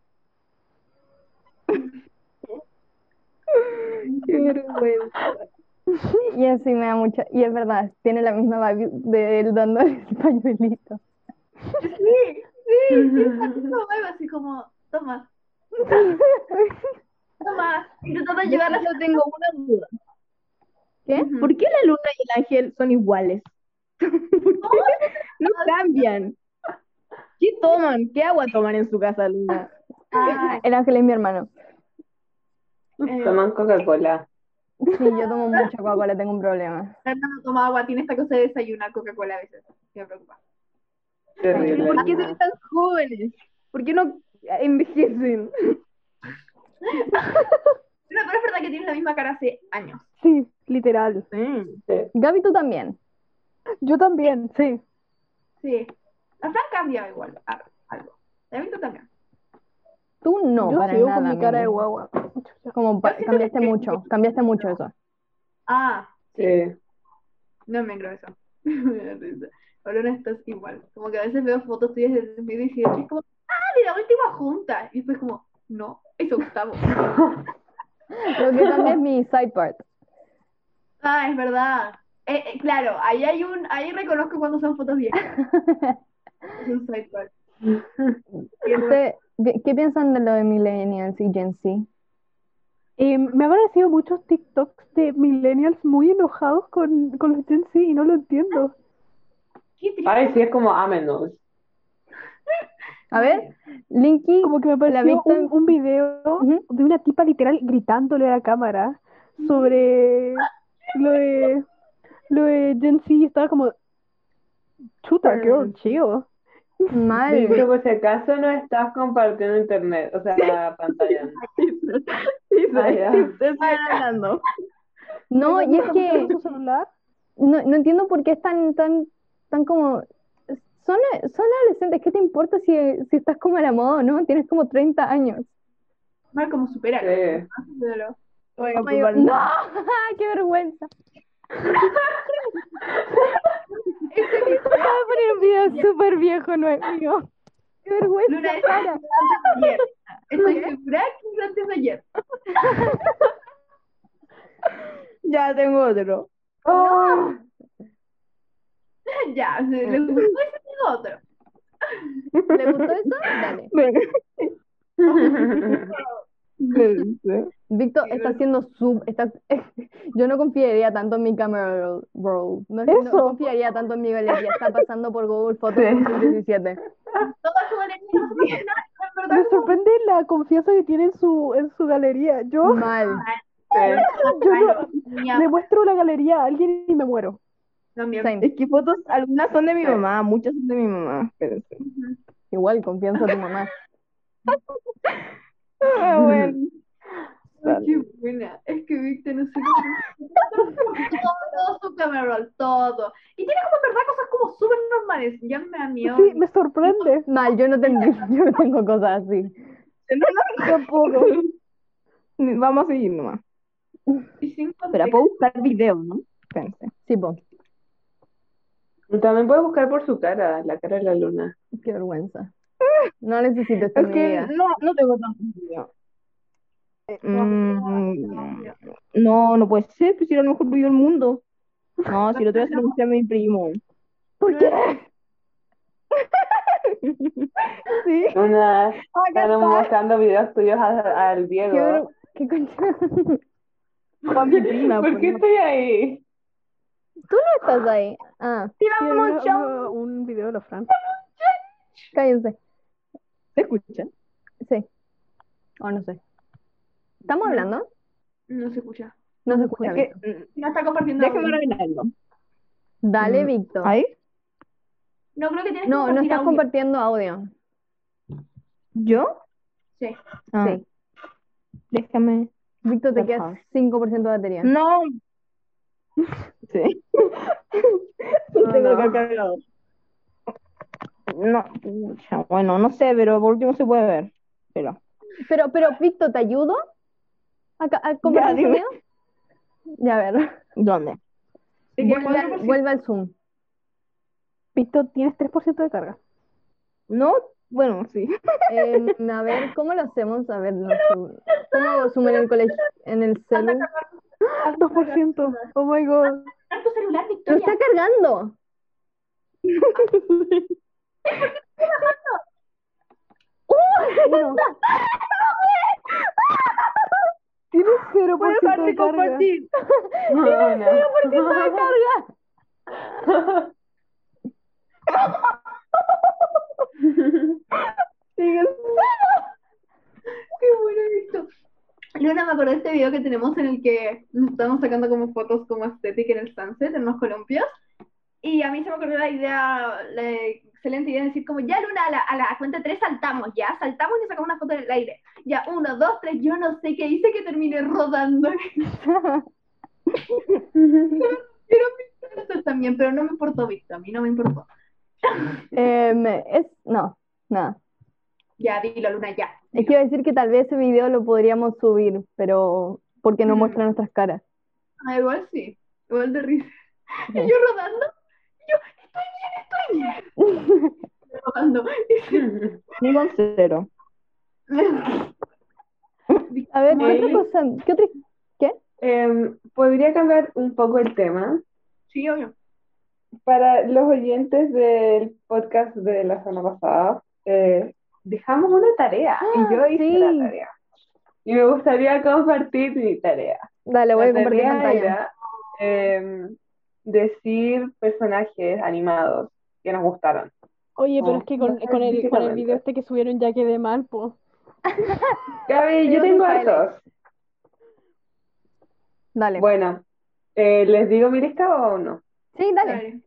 Qué vergüenza. Y así me da mucho. Y es verdad, tiene la misma vibe de él dándole el pañuelito. Sí, sí, como algo así como, toma. Toma. Intentando Yo llevar la solo tengo una duda. ¿Qué? ¿Por qué la luna y el ángel son iguales? ¿Por qué no cambian? ¿Qué toman? ¿Qué agua toman en su casa, Luna? Ah, El ángel es mi hermano. eh, Toman Coca-Cola. Sí, yo tomo mucha Coca-Cola, tengo un problema. Fernando no toma agua, tiene esta cosa de desayunar Coca-Cola a veces. Me preocupa. Terrible. ¿Por qué son tan jóvenes? ¿Por qué no envejecen? No, pero es verdad que tienes la misma cara hace años. Sí, literal. Sí. Gaby, tú también. Yo también, sí. Sí. La Fran cambia igual algo. David tú también. Tú no, Yo para sigo nada, con mi cara de guagua. Como cambiaste que- mucho, cambiaste mucho eso. Ah, Sí. no me creo eso. Ahora no estás igual. Como que a veces veo fotos tuyas de 2018 y es como, ah, de la última junta. Y después como, no, eso Gustavo. Lo que cambia es mi side part. Ah, es verdad. Eh, eh, claro, ahí hay un, ahí reconozco cuando son fotos viejas. Es un side part. Usted- ¿Qué qué piensan de lo de Millennials y Gen Z? Eh, me han aparecido muchos TikToks de millennials muy enojados con, con los Gen Z y no lo entiendo. Qué triste. Ay, sí, es como ámenos. A ver, Linky, Como que me un, un video de una tipa literal gritándole a la cámara sobre lo de lo de Gen Z y estaba como chuta, girl, chill. Mal. Pero por si acaso no estás compartiendo internet, o sea, pantalla. Ah, ya. Ustedes están hablando. No, y es que su celular? no, no entiendo por qué están tan, tan como... Son, son adolescentes, ¿qué te importa si, si estás como a la moda o no? Tienes como 30 años. Mal como superar. Sí. Oiga, ¡No! ¡Qué vergüenza! Voy a poner un video súper viejo, no es mío. ¡Qué vergüenza! Luna, es para! antes de ayer. Estoy segura que es antes de ayer. Ya tengo otro. Oh, Ya, se le gustó ese tengo otro. ¿Le gustó eso? Dale. Víctor está haciendo sub, está, yo no confiaría tanto en mi camera roll. No, no confiaría tanto en mi galería, está pasando por Google Fotos Sí. 2017. Toda su galería no se puede nada, en verdad, Me sorprende la confianza que tiene en su, en su galería. Yo Mal. Yo no- le muestro la galería a alguien y me muero. Es que fotos, algunas son de mi mamá, muchas son de mi mamá. Espérense. Igual, confianza en tu mamá. Ah, bueno. Ay, qué buena. Es que Víctor no sé cómo. Todo su camera roll, todo. Y tiene como en verdad cosas como súper normales. Ya me da miedo. Sí, me sorprende. Mal, yo no tengo, yo no tengo cosas así. No, no, tampoco. Vamos a seguir nomás. Y sin Pero puedo buscar videos, ¿no? Espérense. Sí, po. También puedes buscar por su cara, la cara de la luna. Qué vergüenza. No necesito esto Es en mi que vida. no, no tengo tanto video. Mm, no, no puede ser, pues si era el mejor video del mundo. No, si lo tengo que hacer a mi primo. ¿Por qué? Sí. Una, están está. mostrando videos tuyos al ¿Qué, Diego. qué concha? Con mi prima. ¿Por qué pues. estoy ahí? Tú no estás ahí. Ah, chao. veo un video de la Fran. cállense. ¿Te escuchan? Sí. O no sé. ¿Estamos hablando? No se escucha. No se escucha Es que, No está compartiendo déjame. Dale, Mm, Víctor. ¿Ahí? No, creo que tienes que No, no estás audio. compartiendo audio. ¿Yo? Sí. Ah, Sí. Déjame. Víctor, te Por queda favor. 5% de batería. No. Sí. No, tengo no. acá cargado. No, bueno, no sé, pero por último se puede ver. Pero. Pero, pero, Víctor, ¿te ayudo? ¿A, a? Ya, a ver. ¿Dónde? Vuelve al, 4%. vuelve al Zoom. Pito, tienes 3% de carga. No, bueno, sí. Eh, a ver, ¿cómo lo hacemos? A ver, no, zoom. ¿cómo hago zoom en el colegio? En el celu. 2%. Oh my god. Tu celular, ¡Lo Victoria. está cargando! Uno. Tienes 0% Puedes de dejar de carga. compartir. No, no. 0% de carga! Sigue. Qué bueno esto. Luna, me acordé de este video que tenemos en el que nos estábamos sacando como fotos como estética en el sunset, en los columpios. Y a mí se me ocurrió la idea, la excelente idea de decir como, ya Luna, a la, a la cuenta 3 saltamos, ya, saltamos y sacamos una foto en el aire. Ya, uno, dos, tres, yo no sé qué hice que terminé rodando. Víctor también, pero no me importó Víctor, a mí no me importó. Me- es, no, nada. Ya, dilo Luna, ya. Es que iba a decir que tal vez ese video lo podríamos subir, pero porque no Mm. muestra nuestras caras. Ah, igual sí, igual de risa. Y yo rodando, yo, estoy bien, estoy bien. en cero. A ver, ¿qué otra cosa? ¿Qué otra? ¿Qué? Em, podría cambiar un poco el tema. Sí, obvio. Para los oyentes del podcast de la semana pasada, eh, dejamos una tarea y yo hice sí. la tarea. Y me gustaría compartir mi tarea. Dale, voy a La compartir tarea pantalla. era, em, decir personajes animados que nos gustaron. Oye, pero Oh, es que con, no sé con el, con el video este que subieron ya quedé mal, po. Gaby, yo Tengo hartos. Dale. Bueno, eh, ¿les digo mi lista o no? Sí, dale.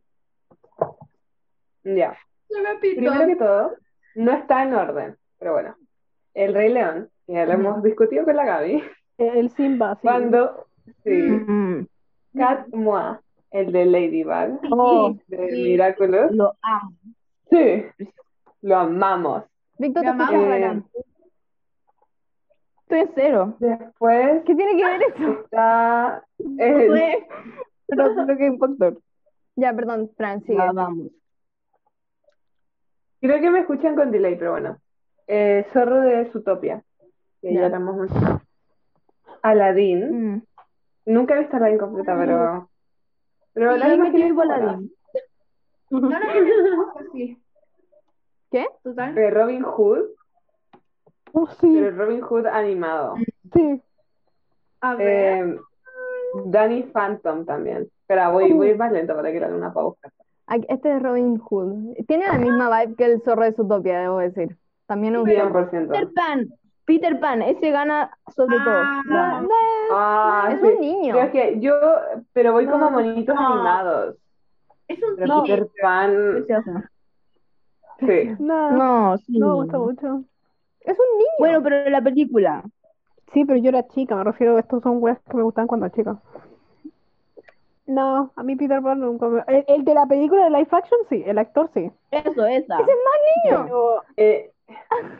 Dale. Ya. Me. Primero que todo, no está en orden, pero bueno. El Rey León, que ya lo hemos discutido con la Gaby. El Simba, sí. Cuando, sí, Mm, Cat Moi, el de Ladybug, Oh, de Sí. Miraculous, lo amo. sí, lo amamos. Víctor, te rara. Estoy en cero. Después ¿Qué tiene que ver eso? está No el, sé, pero creo que es un factor. Ya, perdón, Fran, sigue. La amamos. creo que me escuchan con delay, pero bueno. Eh, Zorro de Zootopia, que ya Ya. lo hemos mencionado. Aladdin, Mm. nunca he visto Aladdin completa, pero... Pero Aladdin. No, no, no, no, no, sí. ¿Qué? Total. De Robin Hood, Oh, sí, pero Robin Hood animado. sí. A ver. Eh, Danny Phantom también. Espera, voy, voy a ir más lento para que la luna pueda buscar. Este es Robin Hood. Tiene la misma vibe que el zorro de Zootopia, debo decir. También un zorro. 100%. Peter Pan. Peter Pan, ese gana sobre todo. Ah. Ah, Es sí. un niño. Pero es que yo, pero voy como No. monitos No. animados. Es un Pero No. Peter Pan, Precioso. sí. No, No, sí. no me gusta mucho. Es un niño. Bueno, pero la película. Sí, pero yo era chica, me refiero, estos son weas que me gustaban cuando era chica. No, a mí Peter Pan nunca me... El, el de la película de live action, sí, el actor sí. Eso, esa. Ese es más niño. Pero Eh,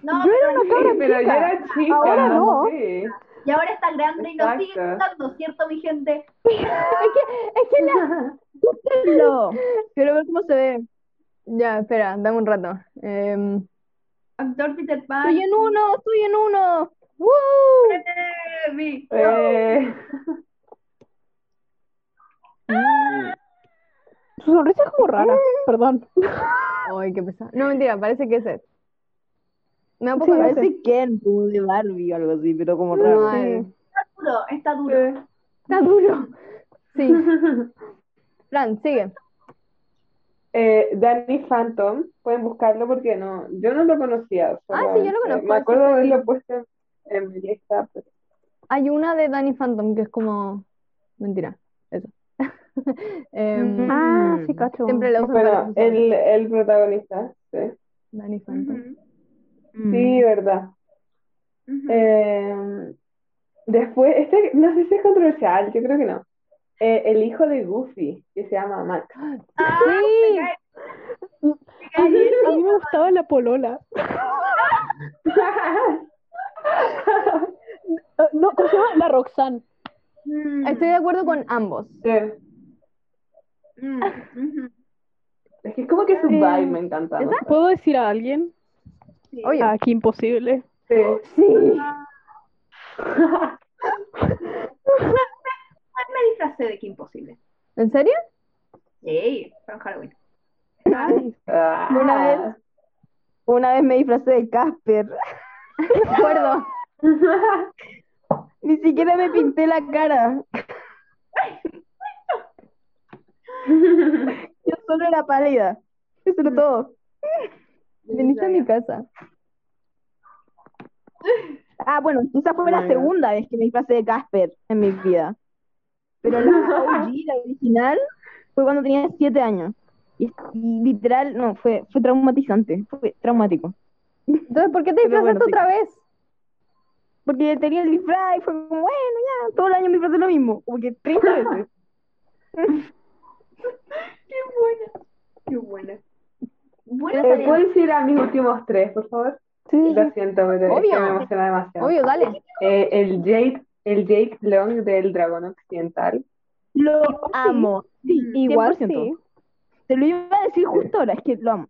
No, Yo era pero una sí, cabra pero yo era chica. Ahora no. Sí. y ahora está grande y nos sigue Exacto. gustando, ¿cierto, mi gente? Es que la, Búsquenlo. Quiero ver cómo se ve. Ya, espera, dame un rato. Em, Actor Peter Pan. Estoy en uno, estoy en uno. ¡woo! Eh. Eh, Su sonrisa es como rara, perdón. Ay, qué pesado. No, mentira, parece que es Ed. Me da un Sí, poco. Parece Ken, como de Barbie o algo así, pero como No, raro. Está duro, está duro. eh. Está duro. Sí. Fran, sigue. Eh, Danny Phantom, pueden buscarlo porque no, yo no lo conocía. Ah, sí, yo lo conozco, Me sí, acuerdo sí, de sí. haberlo puesto en, en mi lista, pero Hay una de Danny Phantom que es como. Mentira, eso. Em, Ah, sí, cacho. siempre la usan bueno, el, el protagonista, sí. Danny Phantom. Mm. Sí, verdad. ujú. Eh, después, este no sé si es controversial, yo creo que no. Eh, el hijo de Goofy, que se llama Max. Ah, Sí. A mí, a mí me gustaba la polola. No, ¿cómo se llama? La Roxanne. Mm, Estoy de acuerdo con ambos. Sí. mm. Es que es como que su Eh, vibe me encanta. ¿Puedo decir a alguien? Sí. Oye, Aquí imposible. Sí. sí. Me disfracé de que imposible. ¿En serio? Sí, para Halloween. Ah. Una vez. Una vez me disfracé de Casper. Me acuerdo. Ni siquiera me pinté la cara. Yo solo era pálida. Eso era todo. A mi casa. Ah, bueno, esa fue la segunda vez que me disfracé de Casper en mi vida. Pero la OG, la original, fue cuando tenía siete años. Y, y literal, no, fue, fue traumatizante. Fue traumático. Entonces, ¿por qué te Pero disfrazaste bueno, sí. otra vez? Porque tenía el disfraz y fue como, bueno, ya, todo el año me disfrazé lo mismo. Como que 30 veces. Qué buena. Qué buena. Buena Eh, salida. ¿Puedo decir a mis últimos tres, por favor? Sí, Lo siento, pero es que Obvio. me emociona demasiado. Obvio, dale. Eh, el Jake, el Jake Long del Dragón Occidental. Lo amo. Sí, igual 100%. sí. Te lo iba a decir justo ahora, es que lo amo.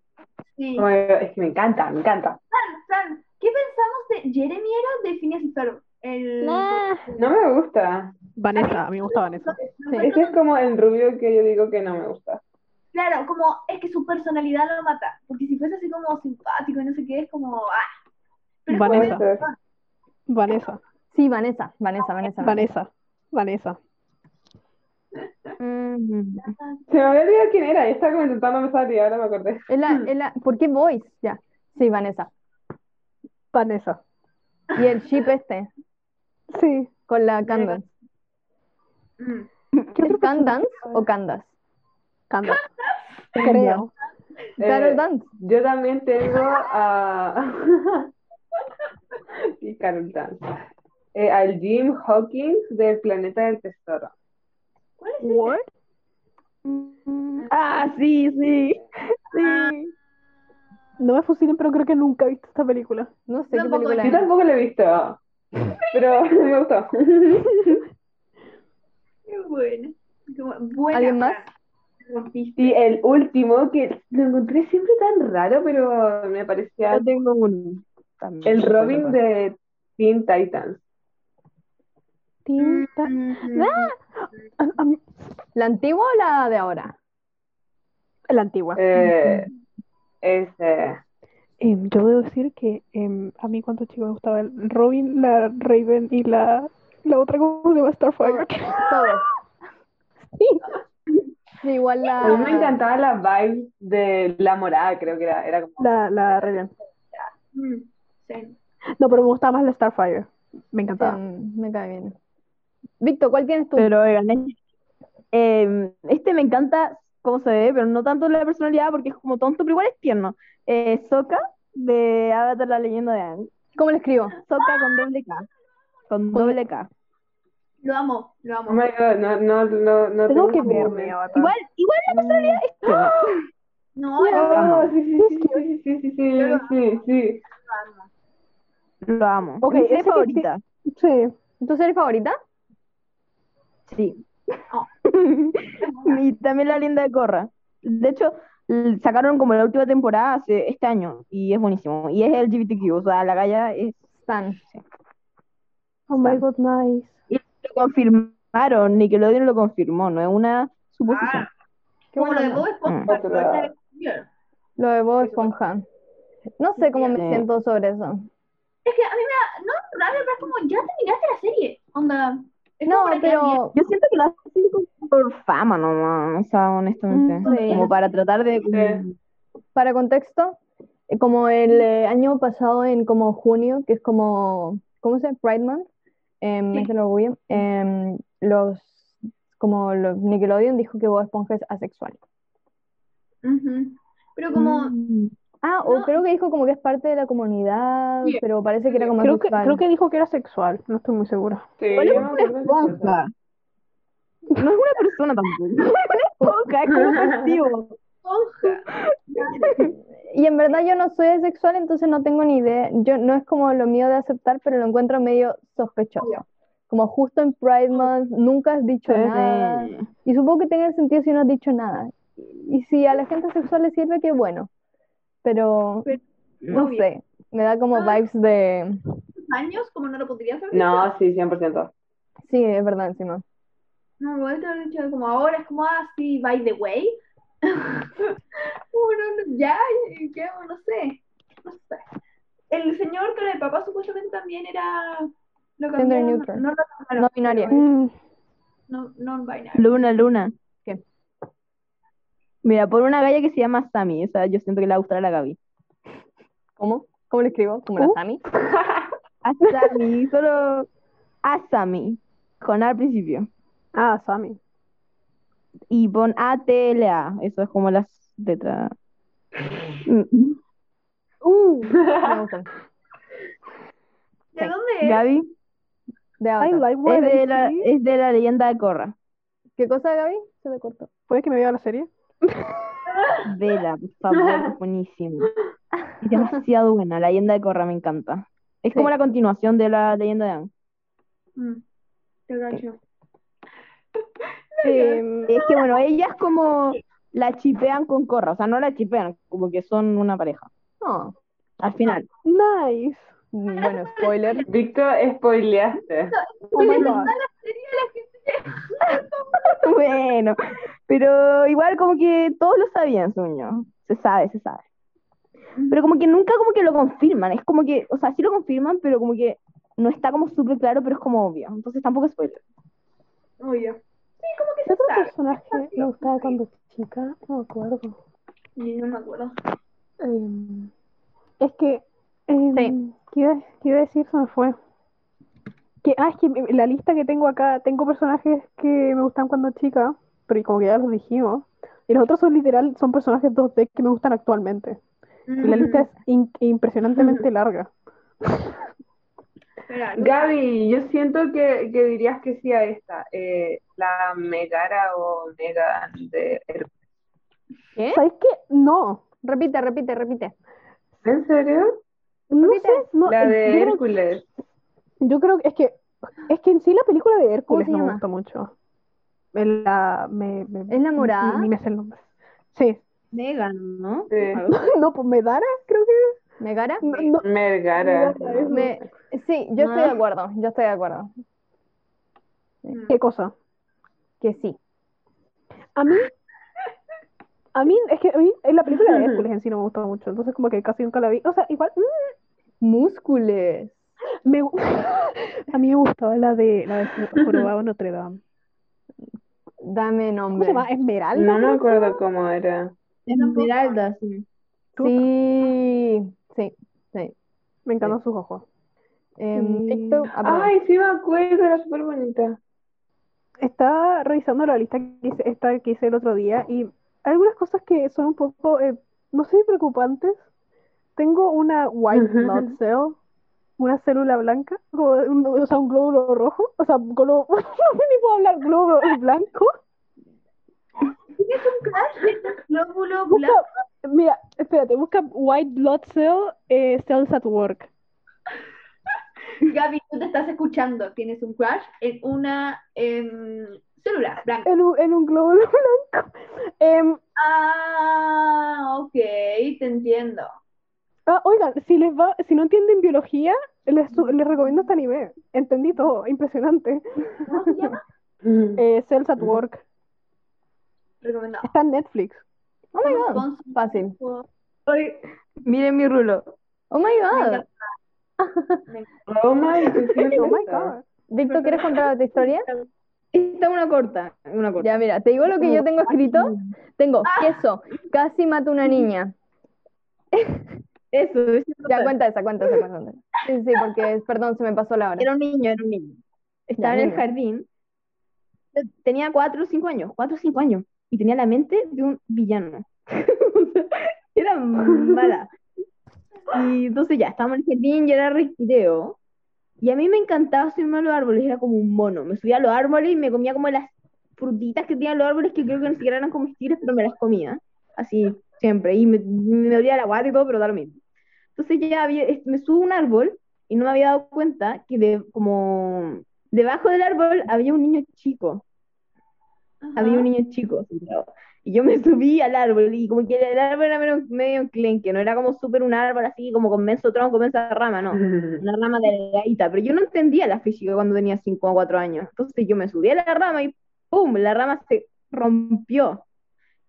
Sí. Oh es que me encanta, me encanta. Fran, ¿qué pensamos de Jeremy era de Phineas y Ferb? El... No me gusta. Vanessa, a mí me gusta Vanessa. Sí. Ese es como el rubio que yo digo que no me gusta. Claro, como es que su personalidad lo mata. Porque si fuese así como simpático y no sé qué, es como. ¡Ah! Pero es como Vanessa. Vanessa. Sí, Vanessa, Vanessa, Vanessa. Vanessa. Vanessa. Mm. Se me había olvidado quién era, estaba como intentando pensar y ahora me acordé. Es la, es la- ¿por qué Voice? Ya. Sí, Vanessa. Vanessa. Y el ship este, Sí. con la Candace. Mm. ¿Qué ¿Es? Candace o Candace? Candace. Creo. Carol Eh, Dance. yo también tengo a. y Carol Dance. Eh, al Jim Hawkins del Planeta del Tesoro. ¿Cuál es ese? What? Ah, sí, sí. Sí. No me fusilen, pero creo que nunca he visto esta película. No sé qué Tampoco película Yo es. tampoco lo he visto, pero me gustó. Qué buena. Qué bu- buena, ¿Alguien más? Rompiste. El último, que lo encontré siempre tan raro, pero me parecía Yo tengo uno. también. el Robin de Teen Titans. Tinta. Mm. A- a mí- ¿La antigua o la de ahora? La antigua. Eh, ese. Em, yo debo decir que em, a mí cuando chico me gustaba el Robin, la Raven y la, la otra, ¿cómo se llama? Starfire. Todos. Sí, igual A mí me encantaba la vibe de la morada, creo que era, era como... La, la Raven. Mm. Sí. No, pero me gustaba más la Starfire. Me Sí, encantaba. me cae bien. Víctor, ¿cuál tienes tú? Pero oigan, es- eh, este me encanta cómo se ve, pero no tanto la personalidad porque es como tonto, pero igual es tierno. Eh, Sokka de Avatar, la leyenda de Aang. ¿Cómo le escribo? Sokka con doble K. Con doble K. Lo amo, lo amo. Oh my God, no, tengo, que verme. Avatar. Igual, igual la personalidad está. ¡Ah! No, no, lo amo. Sí, sí, sí, sí, sí, sí, lo sí, sí. Lo amo. Ok, ¿es favorita? Sí. ¿Tu serie favorita? Sí. Oh. Y también la linda de Corra. De hecho, sacaron como la última temporada hace, este año y es buenísimo. Y es LGBTQ, o sea, la galla es tan. Oh my god, nice. Confirmaron, Nickelodeon lo confirmó, no es una suposición. Ah, Qué como lo de Bob Esponja. Mm. cambiaron. Lo de Bob Esponja. No sé cómo me siento sobre eso. Es que a mí me da, no rabia, pero es como, ya terminaste la serie. Onda. No, pero Yo siento que lo hacen como por fama nomás, o sea, honestamente. Mm, sí. Como para tratar de... Sí. para contexto, eh, como el eh, año pasado en como junio, que es como, ¿cómo se llama? Pride Month, en Sí. mes del orgullo, em, los, como los Nickelodeon dijo que Bob Esponja es asexual. Pero como, Mm. Ah, o No. creo que dijo como que es parte de la comunidad, Sí. pero parece que era como Creo que, creo que dijo que era sexual, no estoy muy segura. Sí, ¿Cuál es una esponja? No es una persona tampoco. Una esponja, es como un activo. esponja. Y en verdad yo no soy asexual, entonces no tengo ni idea. Yo no es como lo mío de aceptar, pero lo encuentro medio sospechoso. Como justo en Pride Month nunca has dicho Sí. nada. Y supongo que tenga sentido si no has dicho nada. Y si a la gente sexual le sirve, qué bueno. Pero no Obvio. sé, me da como Ah. vibes de... años, como no lo podrías haber No, dicho. sí, 100%. Sí, es verdad encima. No, igual te haber dicho como ahora, es como así, by the way. No, no, ya, ¿qué hago? No sé. No sé. El señor que de papá supuestamente también era. Lo Gender neutral. no cambiaron, No binaria. Mm, No, non-binary. Luna, Luna. ¿Qué? Mira, por una galla que se llama Sammy, o sea, yo siento que le va a gustar a la Gaby. ¿Cómo? ¿Cómo le escribo? ¿Como la Uh. Sammy? A Sammy, solo a Sammy, con A al principio. Ah, Sammy. Y pon A-T-L-A, eso es como las letras. Mm. Uh, me. ¿De Sí. dónde es? Gaby, De like es de la, es de la leyenda de Korra. ¿Qué cosa, Gaby? Se te cortó. ¿Puede que me vea la serie? Vela, por favor, es buenísimo. Es demasiado buena, la leyenda de Korra me encanta. Es como la continuación de la leyenda de Aang. Mm, te Em, Es que bueno, ellas como la chipean con Korra, o sea, no la chipean, como que son una pareja. No. Al final. nice. Bueno, spoiler. Víctor, spoileaste. Oh my god. Bueno, pero igual como que todos lo sabían, sueño. Se sabe, se sabe. Pero como que nunca como que lo confirman, es como que, o sea, sí lo confirman, pero como que no está como súper claro, pero es como obvio. Entonces tampoco es spoiler. Oye. Sí, como que ¿Qué se sabe. personaje me gustaba cuando chica? No me acuerdo. No me acuerdo. Em, es que. em, Sí. ¿qué iba, qué iba a decir? Se me fue. Que, ah, es que la lista que tengo acá, tengo personajes que me gustan cuando chica, pero como que ya los dijimos. Y los otros son literal, son personajes 2D que me gustan actualmente. Y la lista es in- impresionantemente larga. Gaby, yo siento que, que dirías que sí a esta. eh, la Megara o Megan de Hércules. ¿Qué? ¿Sabes qué? No. Repite, repite, repite. ¿En serio? No Repite. sé. No, La yo de creo- Hércules. Yo creo que es que es que en sí la película de Hércules me gusta mucho. En La, me, me- ¿Es la morada? Ni, ni me sé el nombre. Sí. Megan, ¿no? Sí. No, pues Medara, creo que. ¿Megara? No, no, Mergara. Megara, eso. Me... Sí, yo estoy de acuerdo, yo estoy de acuerdo. ¿Qué cosa? Que sí. A mí. A mí, es que a mí en la película de Hércules en sí no me gustó mucho. Entonces, como que casi nunca la vi. O sea, igual. mm, Múscules. me, a mí me gustaba la de la de Jorobado Notre Dame. Dame ¿Cómo se nombre. llama? Esmeralda. No me acuerdo cómo era. Esmeralda, sí. Sí, sí, sí. Me encantan sus ojos. Em, Sí. Ay, sí me acuerdo, era súper bonita. Estaba revisando la lista que hice, esta que hice el otro día y algunas cosas que son un poco, eh, no sé, preocupantes. Tengo una white blood cell, una célula blanca, como un- o sea, un glóbulo rojo, o sea, glóbulo, no ni puedo hablar, glóbulo blanco. ¿Tienes un crush en el glóbulo blanco? Mira, espérate, busca white blood cell eh, cells at work. Gaby, tú te estás escuchando. Tienes un crush en una em, celular, blanco. En un, en un glóbulo blanco. Em, Ah, ok, te entiendo. ah, oigan, si les va, si no entienden biología, les, su- les recomiendo este anime. Entendí todo, impresionante. ¿Cómo se llama? Eh, Cells at Work. Recomendado. Está en Netflix. Oh my god. Fácil. miren mi rulo. Oh my god. Oh my, Oh my god. Víctor, ¿quieres contar otra historia? Esta es una corta, una corta. Ya, mira, te digo lo que yo tengo escrito. Tengo queso, casi mato a una niña. Eso, eso Ya, cuenta esa, cuenta esa, cuenta esa. Sí, sí, porque, perdón, se me pasó la hora. Era un niño, era un niño. Estaba en el jardín. Tenía cuatro o cinco años, cuatro o cinco años. Y tenía la mente de un villano. Era mala. Y entonces ya, estábamos en el jardín y era recreo. Y a mí me encantaba subirme a los árboles, era como un mono. Me subía a los árboles y me comía como las frutitas que tenían los árboles, que creo que ni siquiera eran comestibles, pero me las comía. Así, siempre. Y me, me dolía la guata y todo, pero da lo mismo. Entonces ya había, me subo a un árbol y no me había dado cuenta que de, como debajo del árbol había un niño chico. Había un niño chico sentado. Y yo me subí al árbol y como que el árbol era medio, medio enclenque, no era como súper un árbol así como con menso tronco, mensa rama, no. Una rama delgadita, pero yo no entendía la física cuando tenía 5 o 4 años. Entonces yo me subí a la rama y ¡pum! La rama se rompió.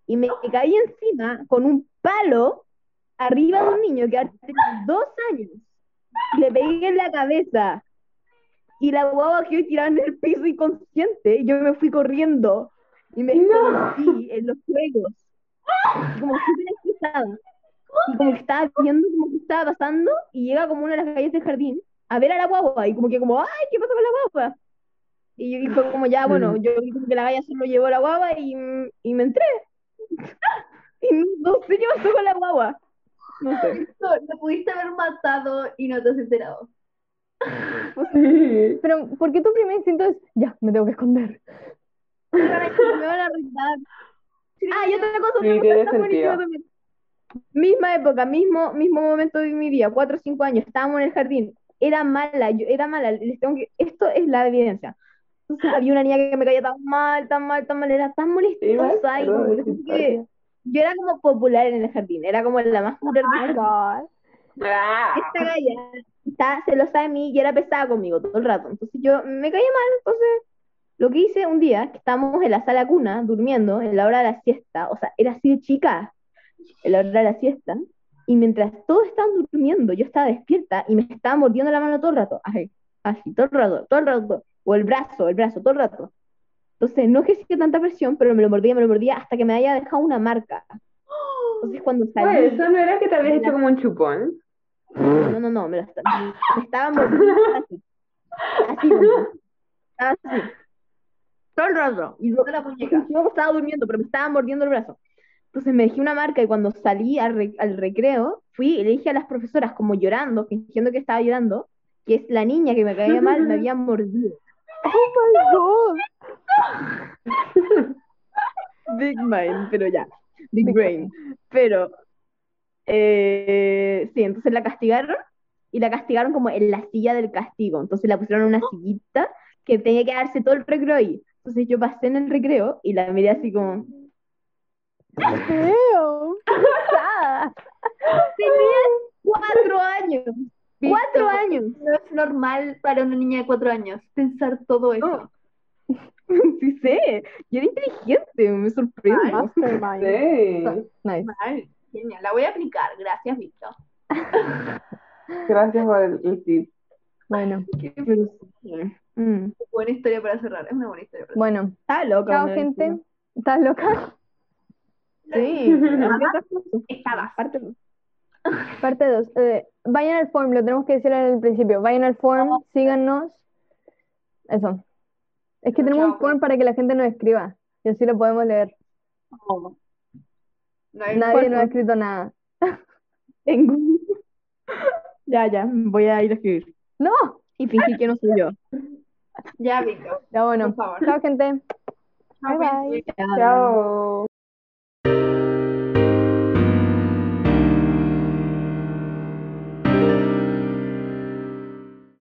Y me caí encima con un palo arriba de un niño que tenía dos años. Y le pegué en la cabeza. Y la guagua quedó tirada en el piso inconsciente. Y yo me fui corriendo. Y me escondí en los juegos. Como súper estresada. Y como que estaba viendo como que estaba pasando. Y llega como una de las calles del jardín a ver a la guagua. Y como que como, ¡ay! ¿Qué pasó con la guagua? Y, yo- y fue como ya, bueno, yo vi como que la galla solo llevó la guagua y, y me entré. Y no, no sé qué pasó con la guagua. No sé. No, lo pudiste haber matado y no te has enterado. Sí. Pero, ¿por qué tu primer instinto es, ya, me tengo que esconder? Me van a, me van a arruinar. Ah, y otra cosa, otra Sí, cosa tiene está buenísima sentido. también. Misma época, mismo, mismo momento de mi vida, cuatro o cinco años, estábamos en el jardín. Era mala, yo era mala. les tengo que- esto es la evidencia. Entonces, había una niña que me caía tan mal, tan mal, tan mal, era tan molestosa y como que- que yo era como popular en el jardín, era como la más popular Oh jardín. god. Ah. Esta galla está celosa de mí y era pesada conmigo todo el rato. Entonces yo me caía mal. Entonces lo que hice un día, que estábamos en la sala cuna durmiendo en la hora de la siesta, o sea, era así de chica, en la hora de la siesta, y mientras todos estaban durmiendo, yo estaba despierta y me estaba mordiendo la mano todo el rato, así, así, todo el rato, todo el rato, o el brazo, el brazo, todo el rato. Entonces no ejercía tanta presión, pero me lo mordía, me lo mordía hasta que me haya dejado una marca. Entonces cuando salí, Pues, eso no era que te habías hecho como un chupón. no, no, no, me, lo me estaba mordiendo así. Así, estaba así. Todo el rato. Y yo, la muñeca. yo estaba durmiendo, pero me estaba mordiendo el brazo. Entonces me dejé una marca y cuando salí al, re- al recreo, fui y le dije a las profesoras, como llorando, fingiendo que estaba llorando, que es la niña que me caía mal, me había mordido. Oh my god. Big mind, pero ya. Big brain. Pero, eh, sí, entonces la castigaron y la castigaron como en la silla del castigo. Entonces la pusieron en una sillita que tenía que darse todo el recreo ahí. Entonces yo pasé en el recreo y la miré así como. ¡Ah! tenía cuatro años. Cuatro años. No es normal para una niña de cuatro años pensar todo eso. Sí sé. Yo era inteligente, me sorprende. Mastermind. Sí. Nice. Mal, genial. La voy a aplicar. Gracias, Víctor. Gracias por el, el tip. Bueno, sí. Mm. Buena historia para cerrar. Es una buena historia para cerrar. bueno. Estaba loca. Chao, gente. ¿Estás loca? Sí. Estabas. Aparte, Parte 2. vayan al form, lo tenemos que decir al principio. Vayan al form, síganos. Eso. Es que tenemos un form para que la gente nos escriba. Y así lo podemos leer. No Nadie nos ha escrito nada. Tengo. Ya, ya, voy a ir a escribir. ¡No! Y fingir que no soy yo. Ya, Víctor. Ya bueno. Por favor. Chao, gente. Chao, Bye, bye. Víctor. Chao.